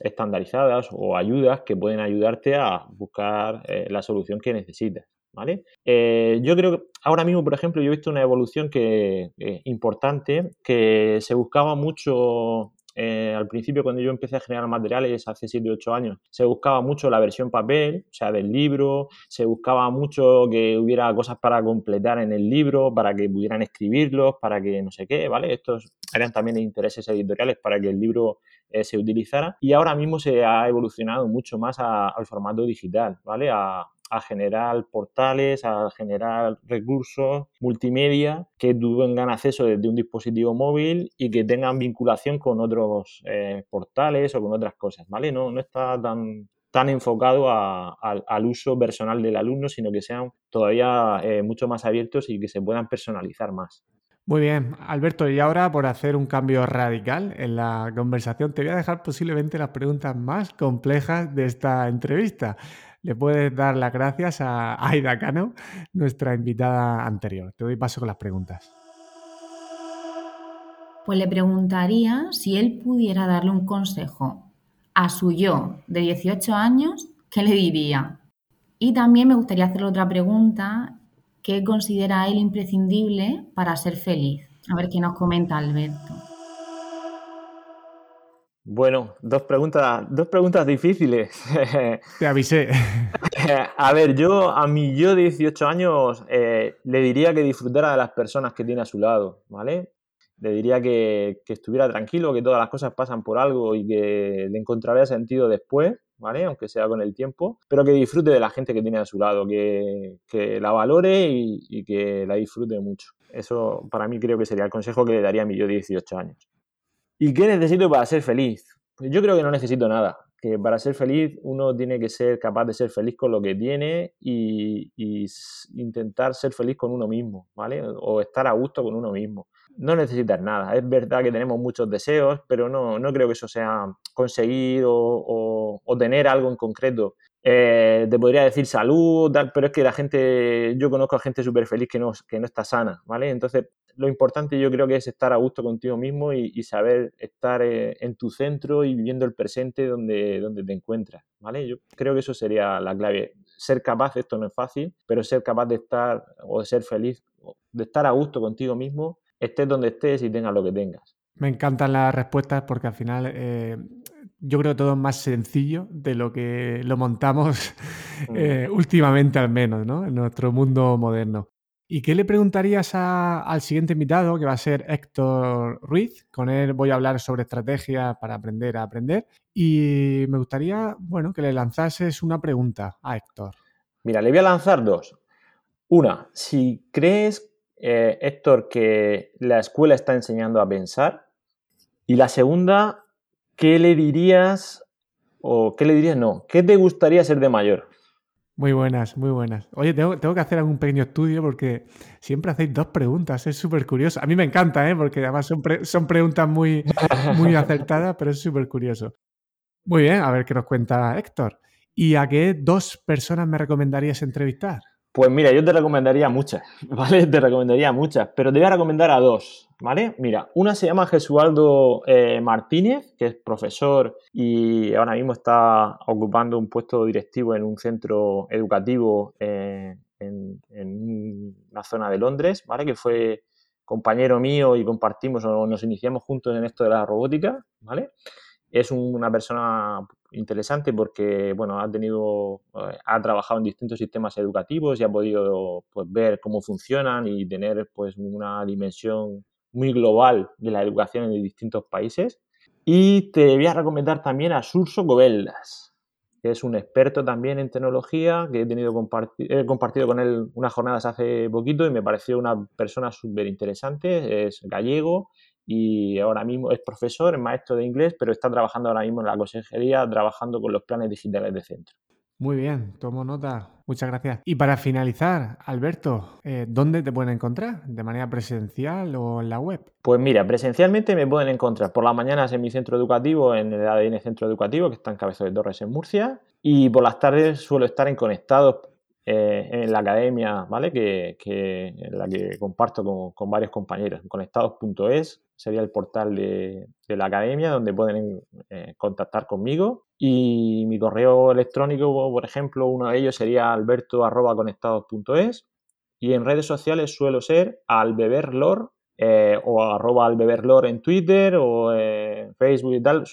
estandarizadas o ayudas que pueden ayudarte a buscar eh, la solución que necesitas. ¿Vale? Eh, yo creo que ahora mismo, por ejemplo, yo he visto una evolución que, importante, que se buscaba mucho eh, al principio cuando yo empecé a generar materiales hace 7 o 8 años, se buscaba mucho la versión papel, o sea, del libro, se buscaba mucho que hubiera cosas para completar en el libro, para que pudieran escribirlos, para que no sé qué, ¿vale? Estos eran también intereses editoriales para que el libro eh, se utilizara y ahora mismo se ha evolucionado mucho más al formato digital, ¿vale? A generar portales, a generar recursos multimedia que tengan acceso desde un dispositivo móvil y que tengan vinculación con otros eh, portales o con otras cosas, ¿vale? No, no está tan, tan enfocado al uso personal del alumno, sino que sean todavía eh, mucho más abiertos y que se puedan personalizar más. Muy bien, Alberto, y ahora por hacer un cambio radical en la conversación, te voy a dejar posiblemente las preguntas más complejas de esta entrevista le puedes dar las gracias a Aida Cano, nuestra invitada anterior. Te doy paso con las preguntas. Pues le preguntaría si él pudiera darle un consejo a su yo de 18 años, ¿qué le diría? Y también me gustaría hacerle otra pregunta, ¿qué considera él imprescindible para ser feliz? A ver qué nos comenta Alberto. Bueno, dos preguntas, dos preguntas difíciles. (laughs) Te avisé. A ver, yo a mi yo de 18 años eh, le diría que disfrutara de las personas que tiene a su lado, ¿vale? Le diría que, estuviera tranquilo, que todas las cosas pasan por algo y que le encontraría sentido después, ¿vale? Aunque sea con el tiempo, pero que disfrute de la gente que tiene a su lado, que, la valore y, y que la disfrute mucho. Eso para mí creo que sería el consejo que le daría a mi yo de 18 años. ¿Y qué necesito para ser feliz? Pues yo creo que no necesito nada. Que para ser feliz uno tiene que ser capaz de ser feliz con lo que tiene y, intentar ser feliz con uno mismo, ¿vale? O estar a gusto con uno mismo. No necesitas nada. Es verdad que tenemos muchos deseos, pero no, no creo que eso sea conseguir o, tener algo en concreto. Eh, te podría decir salud, pero es que la gente, yo conozco a gente súper feliz que no, que no está sana, ¿vale? Entonces, lo importante yo creo que es estar a gusto contigo mismo y, saber estar eh, en tu centro y viviendo el presente donde, donde te encuentras, ¿vale? Yo creo que eso sería la clave. Ser capaz, esto no es fácil, pero ser capaz de estar o de ser feliz, de estar a gusto contigo mismo, estés donde estés y tengas lo que tengas. Me encantan las respuestas porque al final eh, yo creo que todo es más sencillo de lo que lo montamos eh, últimamente al menos, ¿no? En nuestro mundo moderno. ¿Y qué le preguntarías al siguiente invitado, que va a ser Héctor Ruiz? Con él voy a hablar sobre estrategia para aprender a aprender. Y me gustaría, bueno, que le lanzases una pregunta a Héctor. Mira, le voy a lanzar dos. Una, si crees, eh, Héctor, que la escuela está enseñando a pensar. Y la segunda, ¿qué le dirías, o qué le dirías, no, qué te gustaría ser de mayor? Muy buenas, muy buenas. Oye, tengo, que hacer algún pequeño estudio porque siempre hacéis dos preguntas, es súper curioso. A mí me encanta, ¿eh? porque además son, son preguntas muy, muy (laughs) acertadas, pero es súper curioso. Muy bien, a ver qué nos cuenta Héctor. ¿Y a qué dos personas me recomendarías entrevistar? Pues mira, yo te recomendaría muchas, (laughs) ¿vale? Te recomendaría muchas, pero te voy a recomendar a dos, ¿vale? Mira, una se llama Jesualdo eh, Martínez, que es profesor y ahora mismo está ocupando un puesto directivo en un centro educativo eh, en, en, una zona de Londres, ¿vale? Que fue compañero mío y compartimos o nos iniciamos juntos en esto de la robótica, ¿vale? Es una persona interesante porque, bueno, ha tenido, eh, ha trabajado en distintos sistemas educativos y ha podido pues, ver cómo funcionan y tener pues una dimensión muy global de la educación en distintos países. Y te voy a recomendar también a Surso Goveldas. que es un experto también en tecnología, que he, tenido compartido con él unas jornadas hace poquito y me pareció una persona súper interesante, es gallego y ahora mismo es profesor, es maestro de inglés, pero está trabajando ahora mismo en la consejería, trabajando con los planes digitales de centro. Muy bien, tomo nota. Muchas gracias. Y para finalizar, Alberto, eh, ¿dónde te pueden encontrar? ¿De manera presencial o en la web? Pues mira, presencialmente me pueden encontrar por las mañanas en mi centro educativo, en el ADN Centro Educativo, que está en Cabeza de Torres, en Murcia. Y por las tardes suelo estar en Conectados eh, en la academia, ¿vale? Que, en la que comparto con, varios compañeros. Conectados.es sería el portal de, la academia donde pueden eh, contactar conmigo. Y mi correo electrónico, por ejemplo, uno de ellos sería alberto.conectados.es. Y en redes sociales suelo ser albeberlor eh, o arroba albeberlor en Twitter o en Facebook y tal,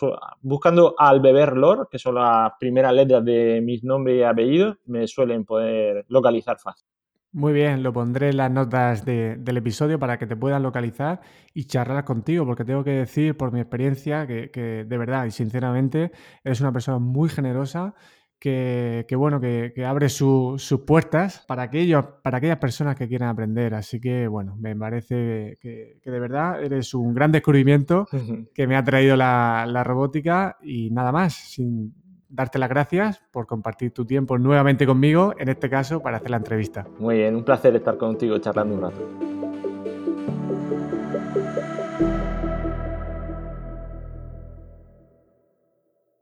buscando albeberlor, que son las primeras letras de mis nombres y apellidos, me suelen poder localizar fácil. Muy bien, lo pondré en las notas del episodio para que te puedan localizar y charlar contigo, porque tengo que decir por mi experiencia que de verdad y sinceramente eres una persona muy generosa que, bueno, que, abre sus puertas para, aquellos, para aquellas personas que quieran aprender. Así que, bueno, me parece que, de verdad eres un gran descubrimiento que me ha traído la, la, robótica y nada más, sin darte las gracias por compartir tu tiempo nuevamente conmigo, en este caso para hacer la entrevista. Muy bien, un placer estar contigo charlando un rato.